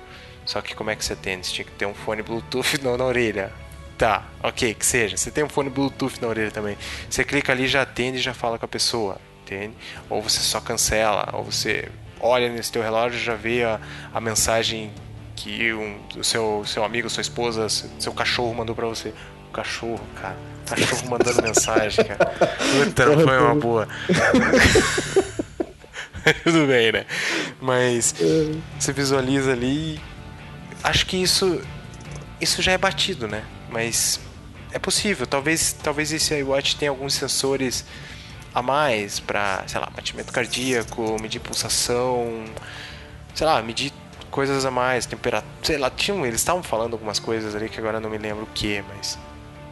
Só que como é que você atende? Você tinha que ter um fone Bluetooth não na orelha. Tá, ok, que seja. Você tem um fone Bluetooth na orelha também. Você clica ali, já atende e já fala com a pessoa, entende? Ou você só cancela, ou você olha nesse teu relógio e já vê a, a mensagem que um, o seu, seu amigo, sua esposa, seu cachorro mandou para você. O cachorro, cara. Cachorro mandando mensagem, cara. Puta, não foi uma boa. Tudo bem, né? Mas você visualiza ali. Acho que isso isso já é batido, né? Mas é possível. Talvez talvez esse iWatch tenha alguns sensores a mais para, sei lá, batimento cardíaco, medir pulsação, sei lá, medir coisas a mais, temperatura, sei lá, tinham, eles estavam falando algumas coisas ali que agora não me lembro o que, mas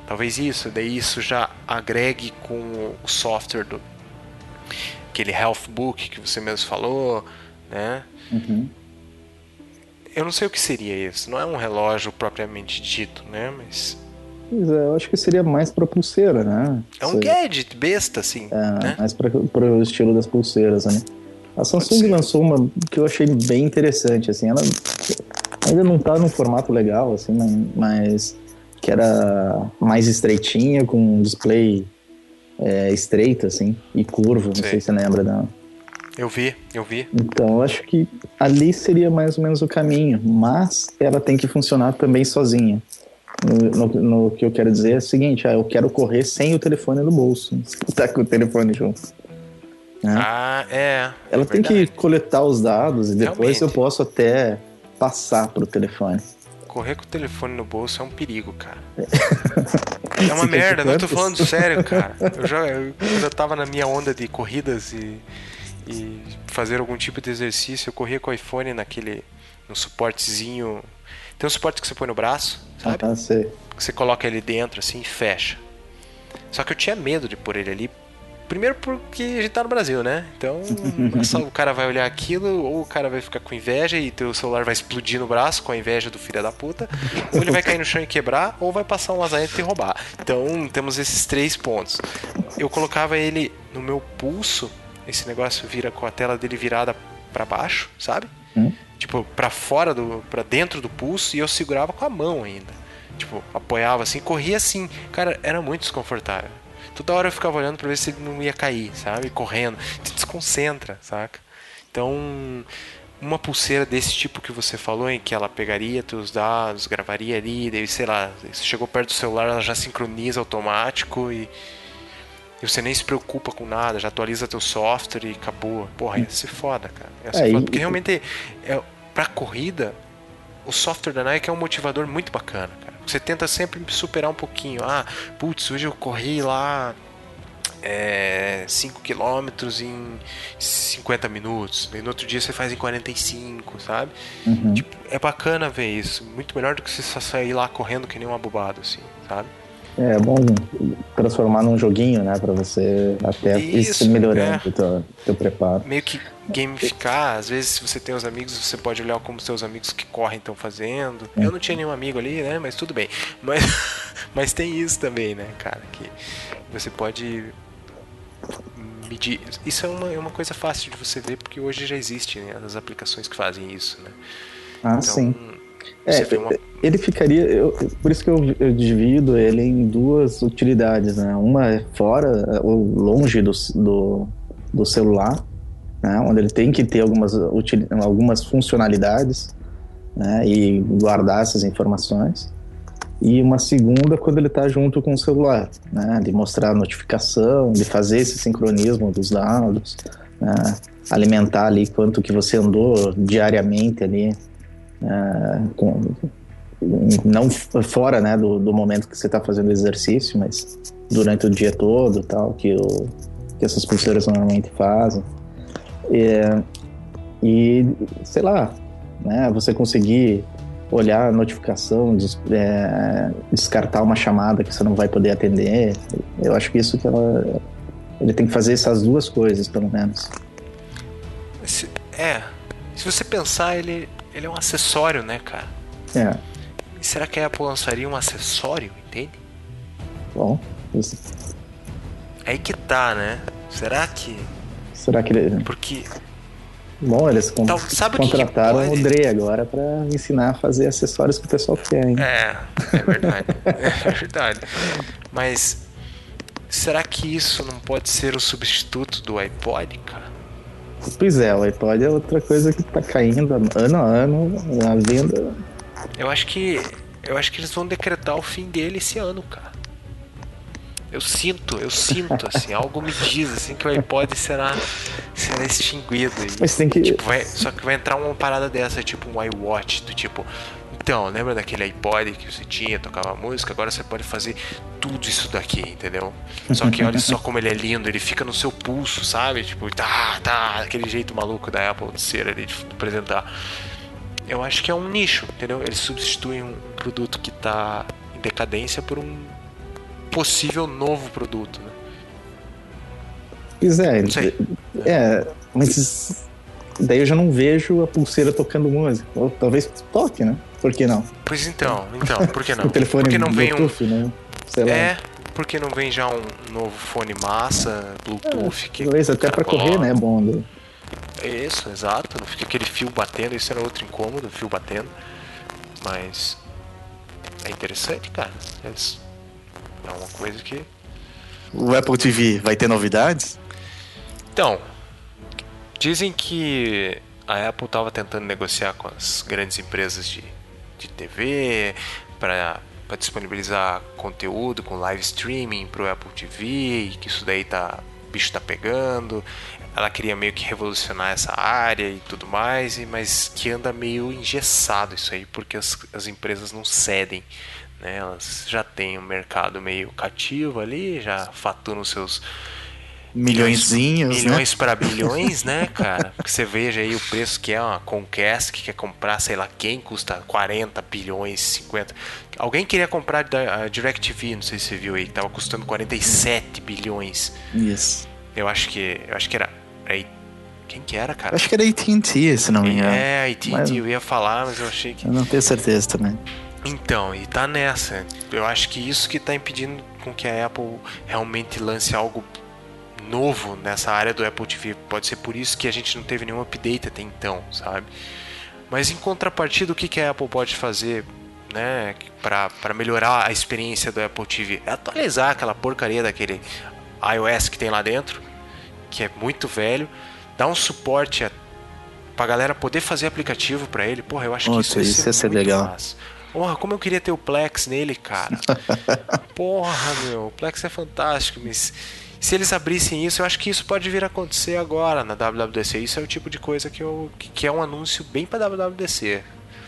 talvez isso, daí isso já agregue com o software do aquele Health Book que você mesmo falou, né? Uhum. Eu não sei o que seria isso, não é um relógio propriamente dito, né? Mas Pois é, eu acho que seria mais pra pulseira, né? É um gadget besta, assim. É, né? mais para o estilo das pulseiras, né? A Samsung lançou uma que eu achei bem interessante, assim, ela ainda não tá num formato legal, assim, mas que era mais estreitinha, com um display é, estreito, assim, e curvo, não Sim. sei se você lembra dela. Eu vi, eu vi. Então, eu acho que ali seria mais ou menos o caminho, mas ela tem que funcionar também sozinha. No, no, no que eu quero dizer é o seguinte, ah, eu quero correr sem o telefone no bolso, tá com o telefone junto. Né? Ah, é. Ela é tem que coletar os dados e depois Realmente. eu posso até passar pro telefone. Correr com o telefone no bolso é um perigo, cara. É, é uma merda, não tô falando sério, cara. Eu já, eu, já tava na minha onda de corridas e, e fazer algum tipo de exercício. Eu corria com o iPhone naquele. no suportezinho. Tem um suporte que você põe no braço, sabe? Ah, sei. Você coloca ele dentro assim e fecha. Só que eu tinha medo de pôr ele ali Primeiro porque a gente tá no Brasil, né? Então só o cara vai olhar aquilo, ou o cara vai ficar com inveja e teu celular vai explodir no braço com a inveja do filho da puta, ou ele vai cair no chão e quebrar, ou vai passar um lasanha e roubar. Então temos esses três pontos. Eu colocava ele no meu pulso, esse negócio vira com a tela dele virada para baixo, sabe? Hum? Tipo tipo, para fora do. para dentro do pulso e eu segurava com a mão ainda. Tipo, apoiava assim, corria assim. Cara, era muito desconfortável. Toda hora eu ficava olhando pra ver se ele não ia cair, sabe? Correndo. Te desconcentra, saca? Então, uma pulseira desse tipo que você falou, em que ela pegaria teus dados, gravaria ali, daí, sei lá, você chegou perto do celular, ela já sincroniza automático e, e você nem se preocupa com nada, já atualiza teu software e acabou. Porra, ia ser foda, cara. Ia ser é, foda. Porque realmente, é, pra corrida, o software da Nike é um motivador muito bacana, cara. Você tenta sempre superar um pouquinho. Ah, putz, hoje eu corri lá é, 5 km em 50 minutos. E no outro dia você faz em 45, sabe? Uhum. Tipo, é bacana ver isso. Muito melhor do que você só sair lá correndo que nem um abobado, assim, sabe? É, é bom transformar num joguinho, né? Pra você até isso, ir melhorando é. o teu, teu preparo. Meio que gamificar. Às vezes, se você tem os amigos, você pode olhar como seus amigos que correm estão fazendo. Eu não tinha nenhum amigo ali, né? Mas tudo bem. Mas, mas tem isso também, né, cara? Que você pode medir. Isso é uma, é uma coisa fácil de você ver, porque hoje já existe né, as aplicações que fazem isso, né? Ah, então, sim. É, uma... ele ficaria. Eu, por isso que eu, eu, divido ele em duas utilidades, né? Uma é fora ou longe do, do, do celular, né? onde ele tem que ter algumas, algumas funcionalidades né? e guardar essas informações e uma segunda quando ele está junto com o celular, né? De mostrar a notificação, de fazer esse sincronismo dos dados, né? alimentar ali quanto que você andou diariamente ali, né? com, não fora, né, do, do momento que você está fazendo exercício, mas durante o dia todo, tal, que, o, que essas pulseiras normalmente fazem. E, e sei lá, né, você conseguir olhar a notificação, des, é, descartar uma chamada que você não vai poder atender. Eu acho que isso que ela. Ele tem que fazer essas duas coisas, pelo menos. Se, é. Se você pensar, ele, ele é um acessório, né, cara? É. E será que a Apple lançaria um acessório, entende? Bom, isso. Aí que tá, né? Será que. Será que ele. Porque Bom, eles con então, contrataram que que o Dre agora para ensinar a fazer acessórios que o pessoal quer, hein? É, é verdade. é verdade. Mas será que isso não pode ser o substituto do iPod, cara? Pois é, o iPod é outra coisa que tá caindo ano a ano, a venda. Eu acho que eu acho que eles vão decretar o fim dele esse ano, cara. Eu sinto, eu sinto, assim, algo me diz assim que o iPod será, será extinguido. E, Mas tem que. Tipo, vai, só que vai entrar uma parada dessa, tipo um iWatch, do tipo. Então, lembra daquele iPod que você tinha, tocava música? Agora você pode fazer tudo isso daqui, entendeu? Só que olha só como ele é lindo, ele fica no seu pulso, sabe? Tipo, tá, tá, aquele jeito maluco da Apple de ser ali, de apresentar. Eu acho que é um nicho, entendeu? Eles substituem um produto que tá em decadência por um possível novo produto, né? Pois é, é, mas daí eu já não vejo a pulseira tocando música. Ou talvez toque, né? Por que não? Pois então, então, por que não? o telefone por que não vem Bluetooth, um... né? Sei é, lá. porque não vem já um novo fone massa, Bluetooth? É, que talvez até para correr, né? É bom. Né? Isso, exato. Não fica aquele fio batendo, isso era outro incômodo, fio batendo. Mas é interessante, cara. Eles é uma coisa que. O Apple TV vai ter novidades? Então, dizem que a Apple estava tentando negociar com as grandes empresas de, de TV para disponibilizar conteúdo com live streaming para o Apple TV e que isso daí tá o bicho tá pegando. Ela queria meio que revolucionar essa área e tudo mais, mas que anda meio engessado isso aí porque as, as empresas não cedem né? Elas já têm um mercado meio cativo ali, já faturam seus milhõeszinhos, milhões né? para bilhões, né, cara? Porque você veja aí o preço que é uma Conquest que quer comprar, sei lá quem, custa 40 bilhões, 50. Alguém queria comprar a DirecTV, não sei se você viu aí, que tava custando 47 bilhões. Isso. Eu acho que, eu acho que era, era quem que era, cara? acho que era AT&T, se não me engano. É, AT&T, eu ia falar, mas eu achei que... Eu não tenho certeza também. Então, e tá nessa. Eu acho que isso que tá impedindo com que a Apple realmente lance algo novo nessa área do Apple TV. Pode ser por isso que a gente não teve nenhum update até então, sabe? Mas em contrapartida, o que, que a Apple pode fazer né, para melhorar a experiência do Apple TV? É atualizar aquela porcaria daquele iOS que tem lá dentro, que é muito velho, dar um suporte a, pra galera poder fazer aplicativo para ele. Porra, eu acho que isso, isso ia ser, legal. Massa. Porra, como eu queria ter o Plex nele, cara. Porra, meu, o Plex é fantástico, mas se eles abrissem isso, eu acho que isso pode vir a acontecer agora na WWDC. Isso é o tipo de coisa que, eu, que é um anúncio bem para WWDC.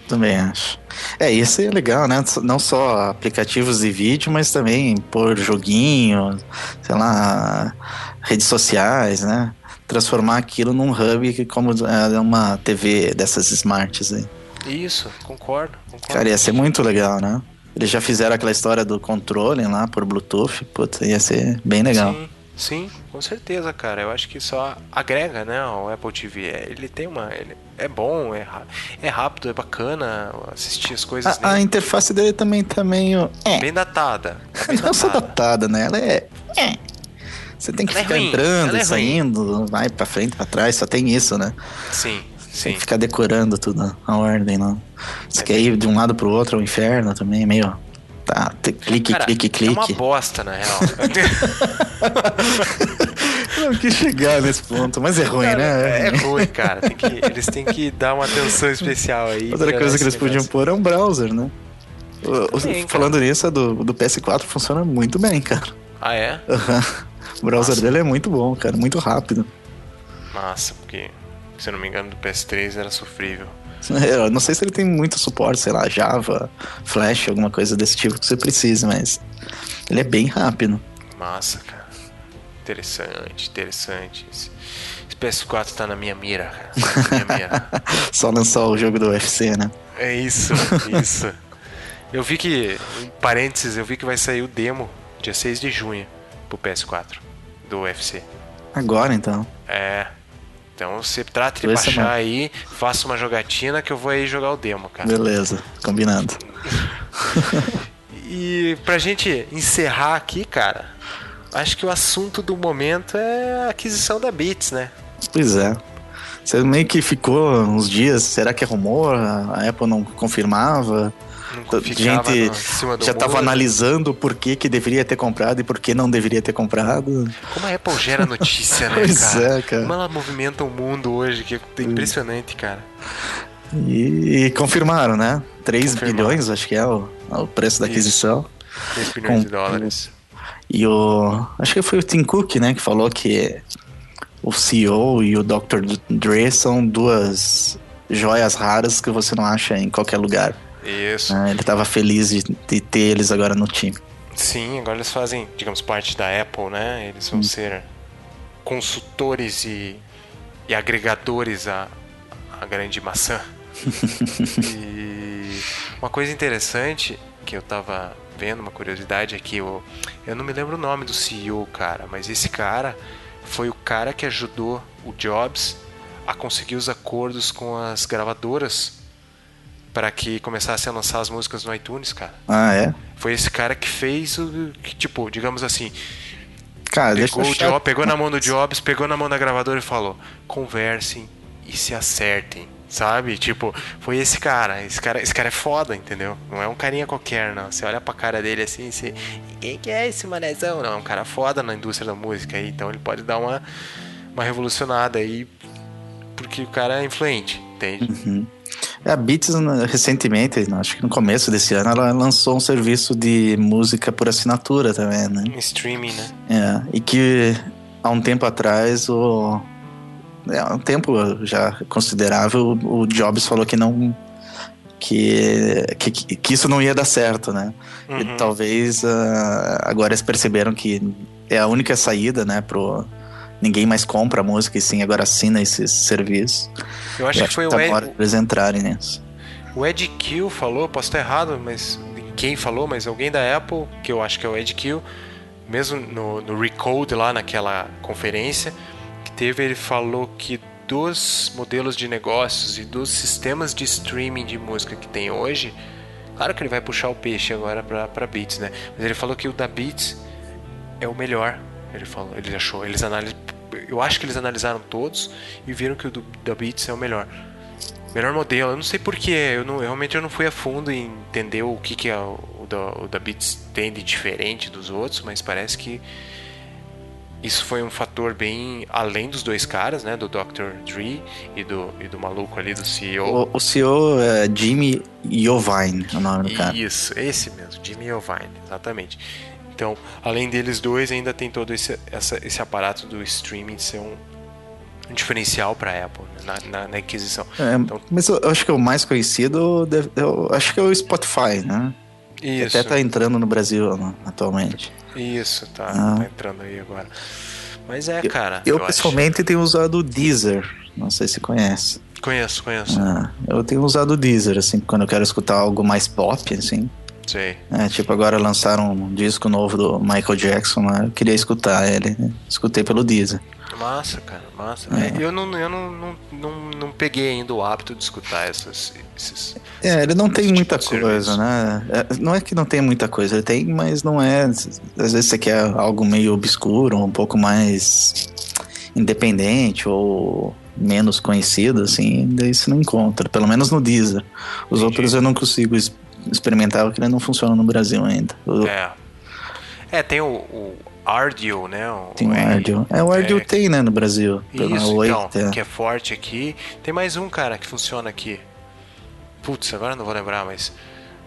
Também acho. É, isso é legal, né? Não só aplicativos de vídeo, mas também por joguinho, sei lá, redes sociais, né? Transformar aquilo num hub como é uma TV dessas smarts aí. Isso, concordo, concordo. Cara, ia ser muito legal, né? Eles já fizeram aquela história do controle lá por Bluetooth, putz, ia ser bem legal. Sim. Sim, com certeza, cara. Eu acho que só agrega, né, o Apple TV. É, ele tem uma, ele é bom, é, é rápido, é bacana assistir as coisas. A, a interface dele também tá meio é. bem datada. É bem Não só datada, né? Ela é, é. Você tem que ela é ficar é entrando, saindo, vai para frente, para trás, só tem isso, né? Sim. Sim. Tem que ficar decorando tudo a ordem, não. Você é quer ir de um lado pro outro, é um inferno também, meio Tá, clique, Cara, clique, clique. É uma bosta, na real. Não quis chegar nesse ponto, mas é ruim, cara, né? É ruim, cara. Que, eles têm que dar uma atenção especial aí. Outra coisa que eles podiam pôr é um browser, né? Falando cara. nisso, do, do PS4 funciona muito bem, cara. Ah, é? Uhum. O browser Nossa. dele é muito bom, cara, muito rápido. Massa, porque, se eu não me engano, do PS3 era sofrível. Eu não sei se ele tem muito suporte, sei lá, Java, Flash, alguma coisa desse tipo que você precise, mas ele é bem rápido. Massa, cara. Interessante, interessante. Esse PS4 tá na minha mira, cara. Na minha mira. Só lançou o jogo do UFC, né? É isso, isso. Eu vi que, em parênteses, eu vi que vai sair o demo dia 6 de junho pro PS4 do UFC. Agora então. É, então você trata de baixar aí, faça uma jogatina que eu vou aí jogar o demo, cara. Beleza, combinado. e pra gente encerrar aqui, cara, acho que o assunto do momento é a aquisição da Beats, né? Pois é. Você meio que ficou uns dias, será que é rumor? A Apple não confirmava? Gente já estava analisando por que, que deveria ter comprado e por que não deveria ter comprado. Como a Apple gera notícia, né, pois cara? É, cara? Como ela movimenta o mundo hoje, que é impressionante, cara. E, e confirmaram, né? 3 confirmaram. bilhões, acho que é o, o preço da aquisição. 3 bilhões Com, de dólares. E o. Acho que foi o Tim Cook, né, que falou que o CEO e o Dr. Dre são duas joias raras que você não acha em qualquer lugar. Isso. Ah, ele estava feliz de, de, ter eles agora no time. Sim, agora eles fazem, digamos, parte da Apple, né? Eles vão hum. ser consultores e, e agregadores à, à grande maçã. e uma coisa interessante que eu tava vendo, uma curiosidade, é que eu, eu não me lembro o nome do CEO, cara, mas esse cara foi o cara que ajudou o Jobs a conseguir os acordos com as gravadoras para que começasse a lançar as músicas no iTunes, cara. Ah, é? Foi esse cara que fez o. Que, tipo, digamos assim. Cara, pegou, o Job, pegou na mão do Jobs, pegou na mão da gravadora e falou: conversem e se acertem. Sabe? Tipo, foi esse cara. Esse cara, esse cara é foda, entendeu? Não é um carinha qualquer, não. Você olha pra cara dele assim, você. Quem que é esse manezão? Não, é um cara foda na indústria da música aí. Então ele pode dar uma, uma revolucionada aí. Porque o cara é influente, entende? Uhum. É, a Beats, né, recentemente, acho que no começo desse ano, ela lançou um serviço de música por assinatura também, né? Streaming, né? É, e que há um tempo atrás, o... É, um tempo já considerável, o Jobs falou que não... Que, que, que isso não ia dar certo, né? Uhum. E talvez uh, agora eles perceberam que é a única saída, né, pro ninguém mais compra música e sim agora assina esses serviços. Eu acho, eu que foi que tá o Ed... eles entrarem nisso. O Ed Kill falou, posso estar errado, mas quem falou, mas alguém da Apple, que eu acho que é o Ed Kill, mesmo no, no Recode lá naquela conferência que teve, ele falou que dos modelos de negócios e dos sistemas de streaming de música que tem hoje, claro que ele vai puxar o peixe agora para Beats, né? Mas ele falou que o da Beats é o melhor. Ele falou, ele achou, eles analisam, eu acho que eles analisaram todos e viram que o do, da Beats é o melhor. Melhor modelo. Eu não sei porquê. Eu, não, eu realmente eu não fui a fundo em entender o que, que é o, o, da, o da Beats tem de diferente dos outros, mas parece que isso foi um fator bem além dos dois caras, né? Do Dr. Dre e do, e do maluco ali, do CEO. O, o CEO é Jimmy Iovine, é o nome do cara. Isso, esse mesmo, Jimmy Iovine, exatamente. Então, além deles dois, ainda tem todo esse, essa, esse aparato do streaming ser um, um diferencial para a Apple né, na, na, na, aquisição. É, então, mas eu, eu, acho que o mais conhecido, deve, eu acho que é o Spotify, né? Isso. Que até tá entrando no Brasil né, atualmente. Isso, tá, ah. tá, entrando aí agora. Mas é, cara. Eu, eu pessoalmente acho... tenho usado o Deezer. Não sei se conhece. Conheço, conheço. Ah, eu tenho usado o Deezer, assim, quando eu quero escutar algo mais pop, assim. Sei. É, tipo, agora lançaram um disco novo do Michael Jackson, né? eu queria escutar ele. Né? Escutei pelo Deezer. Massa, cara, massa. É. Eu, não, eu não, não, não, não, peguei ainda o hábito de escutar essas, esses. É, ele não tem muita tipo coisa, né? É, não é que não tem muita coisa, ele tem, mas não é. Às vezes você quer algo meio obscuro, um pouco mais independente ou menos conhecido, assim, daí você não encontra. Pelo menos no Deezer. Os Entendi. outros eu não consigo experimentar, porque ele não funciona no Brasil ainda. É. É, tem o, o Ardio, né? O, tem o Ardio. É, o Ardio é, tem, né, no Brasil. Isso, 8, então, é. que é forte aqui. Tem mais um, cara, que funciona aqui. Putz, agora não vou lembrar, mas...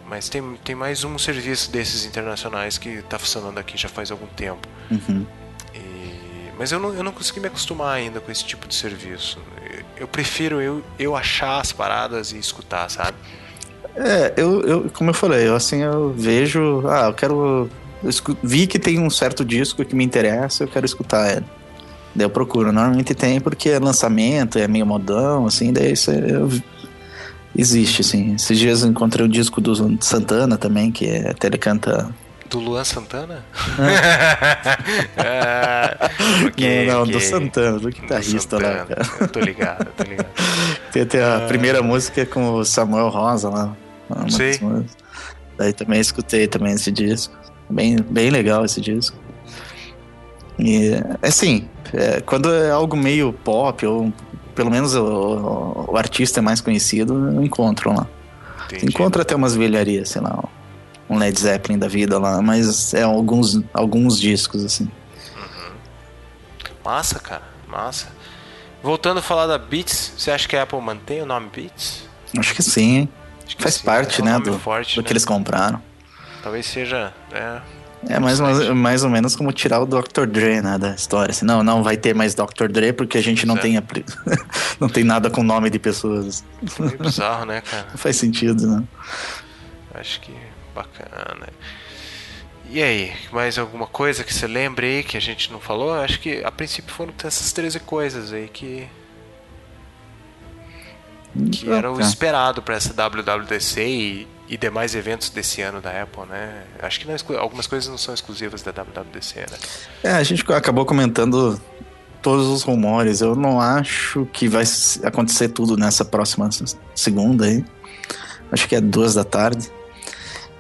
Mas tem, tem mais um serviço desses internacionais que tá funcionando aqui já faz algum tempo. Uhum. E, mas eu não, eu não consegui me acostumar ainda com esse tipo de serviço. Eu, eu prefiro eu, eu achar as paradas e escutar, sabe? É, eu, eu, como eu falei, eu assim, eu vejo, ah, eu quero eu vi que tem um certo disco que me interessa, eu quero escutar ele. Daí eu procuro. Normalmente tem porque é lançamento, é meio modão, assim, daí isso eu, existe, assim. Esses dias eu encontrei o disco do Santana também, que é, até ele canta do Luan Santana? ah, okay, não, não, okay. do Santana, do guitarrista do lá, cara. Eu tô ligado, tô ligado. tem, tem a ah. primeira música com o Samuel Rosa lá. Sim. Daí também escutei também esse disco. Bem, bem legal esse disco. E, assim, é, quando é algo meio pop, ou pelo menos o, o artista é mais conhecido, eu encontro lá. Entendi. Encontra até umas velharias, sei lá, um Led Zeppelin da vida lá, mas é alguns, alguns discos, assim. Uhum. Massa, cara, massa. Voltando a falar da Beats, você acha que a Apple mantém o nome Beats? Acho que sim. Acho que Faz sim. parte, é um né, do, forte, do né? que eles compraram. Talvez seja. É, é mais, mais ou menos como tirar o Dr. Dre né, da história. Assim, não, não vai ter mais Dr. Dre porque a gente não, é. tem, não tem nada com nome de pessoas. É bizarro, né, cara? Não faz sentido, né? Acho que bacana. E aí, mais alguma coisa que você lembre aí que a gente não falou? Acho que a princípio foram essas 13 coisas aí que. que era o esperado para essa WWDC e e demais eventos desse ano da Apple, né? Acho que não, é algumas coisas não são exclusivas da WWDC, né? É, a gente acabou comentando todos os rumores. Eu não acho que vai acontecer tudo nessa próxima segunda aí. Acho que é duas da tarde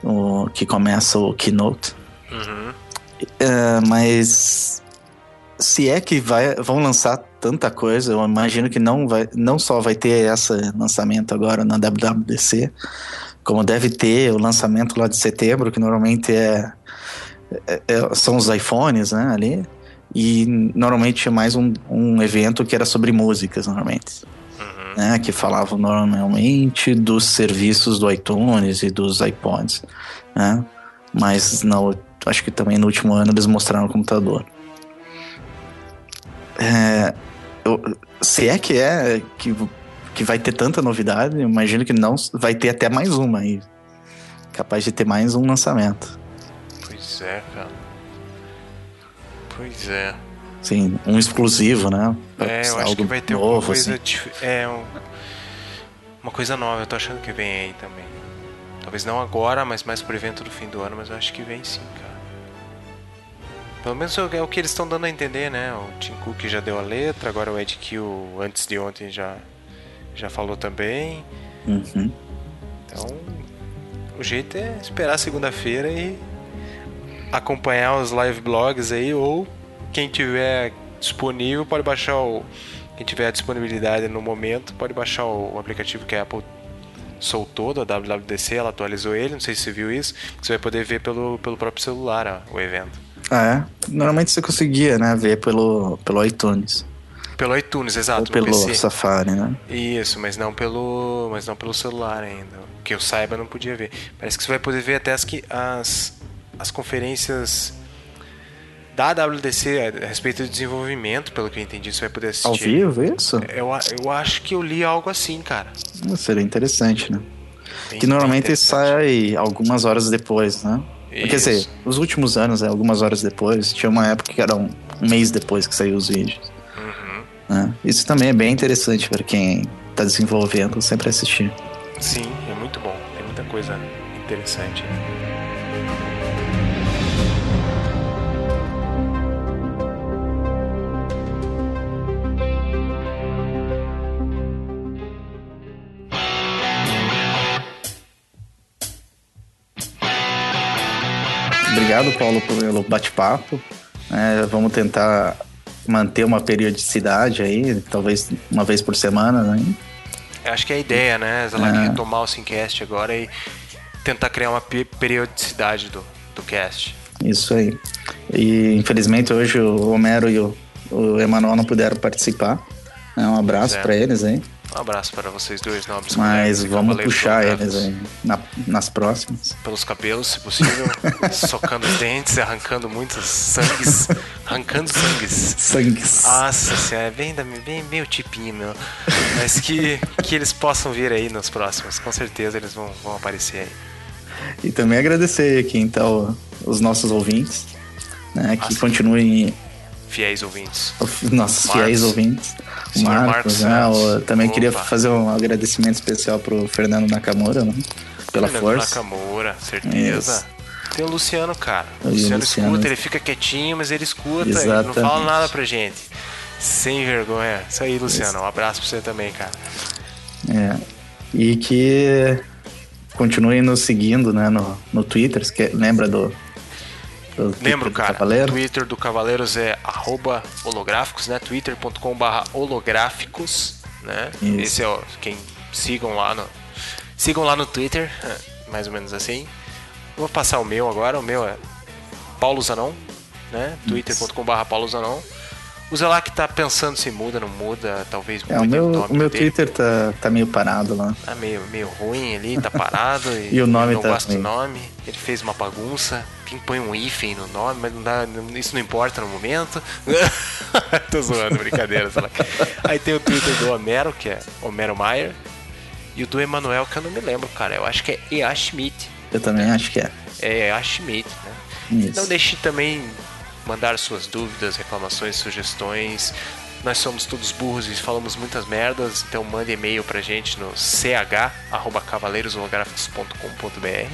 o, que começa o keynote. Uhum. É, mas se é que vai, vão lançar tanta coisa, eu imagino que não vai, não só vai ter esse lançamento agora na WWDC, como deve ter o lançamento lá de setembro, que normalmente é, é, é são os iPhones, né, ali, e normalmente é mais um, um evento que era sobre músicas, normalmente. Né, que falavam normalmente dos serviços do iTunes e dos iPods, né? Mas não, acho que também no último ano eles mostraram o computador. É, eu, se é que é que que vai ter tanta novidade, imagino que não vai ter até mais uma aí. Capaz de ter mais um lançamento. Pois é, cara. Pois é. Sim, um exclusivo, né? é, eu acho que vai ter novo, coisa. Assim. É, um, uma coisa nova, eu tô achando que vem aí também. Talvez não agora, mas mais pro evento do fim do ano, mas eu acho que vem sim, cara. Pelo menos é o que eles estão dando a entender, né? O Tim Cook já deu a letra, agora o Ed Kill antes de ontem já já falou também. Uhum. Então, o jeito é esperar segunda-feira e acompanhar os live blogs aí, ou quem tiver disponível pode baixar o Quem tiver a disponibilidade no momento pode baixar o, aplicativo que a Apple soltou da WWDC, ela atualizou ele, não sei se você viu isso, você vai poder ver pelo, pelo próprio celular ó, o evento. Ah, é? Normalmente você conseguia, né, ver pelo, pelo iTunes. Pelo iTunes, exato. Ou pelo. Safari, né? Isso, mas não pelo, mas não pelo celular ainda. Que eu saiba, não podia ver. Parece que você vai poder ver até as, as, as conferências da WDC a respeito do desenvolvimento, pelo que eu entendi, você vai poder assistir. Ao vivo, isso? Eu, eu acho que eu li algo assim, cara. Seria interessante, né? Bem que normalmente sai algumas horas depois, né? Isso. Quer dizer, os últimos anos, é, algumas horas depois, tinha uma época que era um, um mês depois que saiu os vídeos. Uhum. Né? Isso também é bem interessante para quem está desenvolvendo sempre assistir. Sim, é muito bom. Tem muita coisa interessante. Obrigado, Paulo, pelo bate-papo. É, vamos tentar manter uma periodicidade aí, talvez uma vez por semana, né? Acho que é a ideia, né? Ela é. retomar o Simcast agora e tentar criar uma periodicidade do, do cast. Isso aí. E infelizmente hoje o Homero e o, o Emanuel não puderam participar. É, um abraço para eles aí. Um abraço para vocês dois, nobres Mas vamos puxar eles aí na, nas próximas. Pelos cabelos, se possível, socando os dentes, arrancando muitos sangues. arrancando sangues. Sangues. Nossa senhora, é bem, bem, bem o tipinho, meu. Mas que, que eles possam vir aí nos próximos, com certeza eles vão, vão aparecer aí. E também agradecer aqui, então, os nossos ouvintes, né, que Nossa, continuem fiéis ouvintes. Nossos Marcos. fiéis ouvintes. O Marcos, Marcos né? Eu também Opa. queria fazer um agradecimento especial pro Fernando Nakamura, né? Pela Fernando força. Nakamura, certeza. Isso. Tem o Luciano, cara. O Luciano, Luciano, escuta, ele fica quietinho, mas ele escuta, Exatamente. ele não fala nada pra gente. Sem vergonha. Isso aí, Luciano. Isso. Um abraço pra você também, cara. É. E que continue nos seguindo, né, no, no Twitter. Lembra do, Lembro, cara, o Twitter do Cavaleiros é holográficos, né? twitter.com holográficos, né? Isso. Esse é o, quem sigam lá no sigam lá no Twitter, mais ou menos assim. Vou passar o meu agora, o meu é Paulo Zanon, né? twitter.com Paulo Zanon. O que tá pensando se muda, não muda, talvez mude é, o meu, o, o meu Twitter tá, tá meio parado lá. Tá meio, meio ruim ali, tá parado. e, e o nome não tá gosta do nome. Ele fez uma bagunça. Quem põe um hífen no nome, mas não dá, isso não importa no momento. Tô zoando, brincadeira. Aí tem o Twitter do Homero, que é Homero Maier. E o do Emanuel, que eu não me lembro, cara. Eu acho que é Ea Schmidt. Eu também acho que é. É Ea Schmidt, né? Isso. Não deixe também mandar suas dúvidas, reclamações, sugestões. Nós somos todos burros e falamos muitas merdas, então mande e-mail pra gente no ch@cavaleirosolográficos.com.br,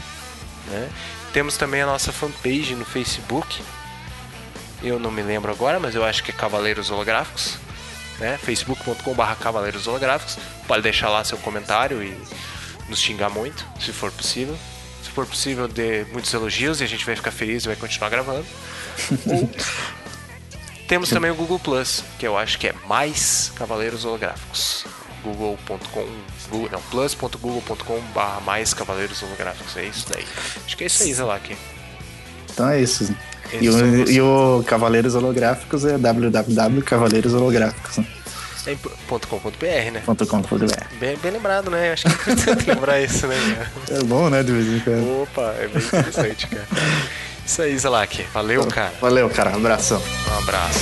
né? Temos também a nossa fanpage no Facebook. Eu não me lembro agora, mas eu acho que é Cavaleiros Holográficos, né? facebook.com.br Cavaleiros Holográficos. Pode deixar lá seu comentário e nos xingar muito, se for possível. Se for possível, dê muitos elogios e a gente vai ficar feliz e vai continuar gravando. temos também o Google Plus, que eu acho que é mais Cavaleiros Holográficos. google.com Google, não, plus.google.com barra mais Cavaleiros Holográficos. É isso daí. Acho que é isso aí, Zelak. Então é isso. E o, e o, Cavaleiros Holográficos é www.cavaleirosolográficos. Né? É .com.br, né? .com.br. Bem, bem lembrado, né? Acho que é importante lembrar isso, né? É bom, né, de vez em quando. Opa, é bem interessante, cara. Isso aí, Zalak. Valeu, cara. Valeu, cara. Um abração. Um abraço.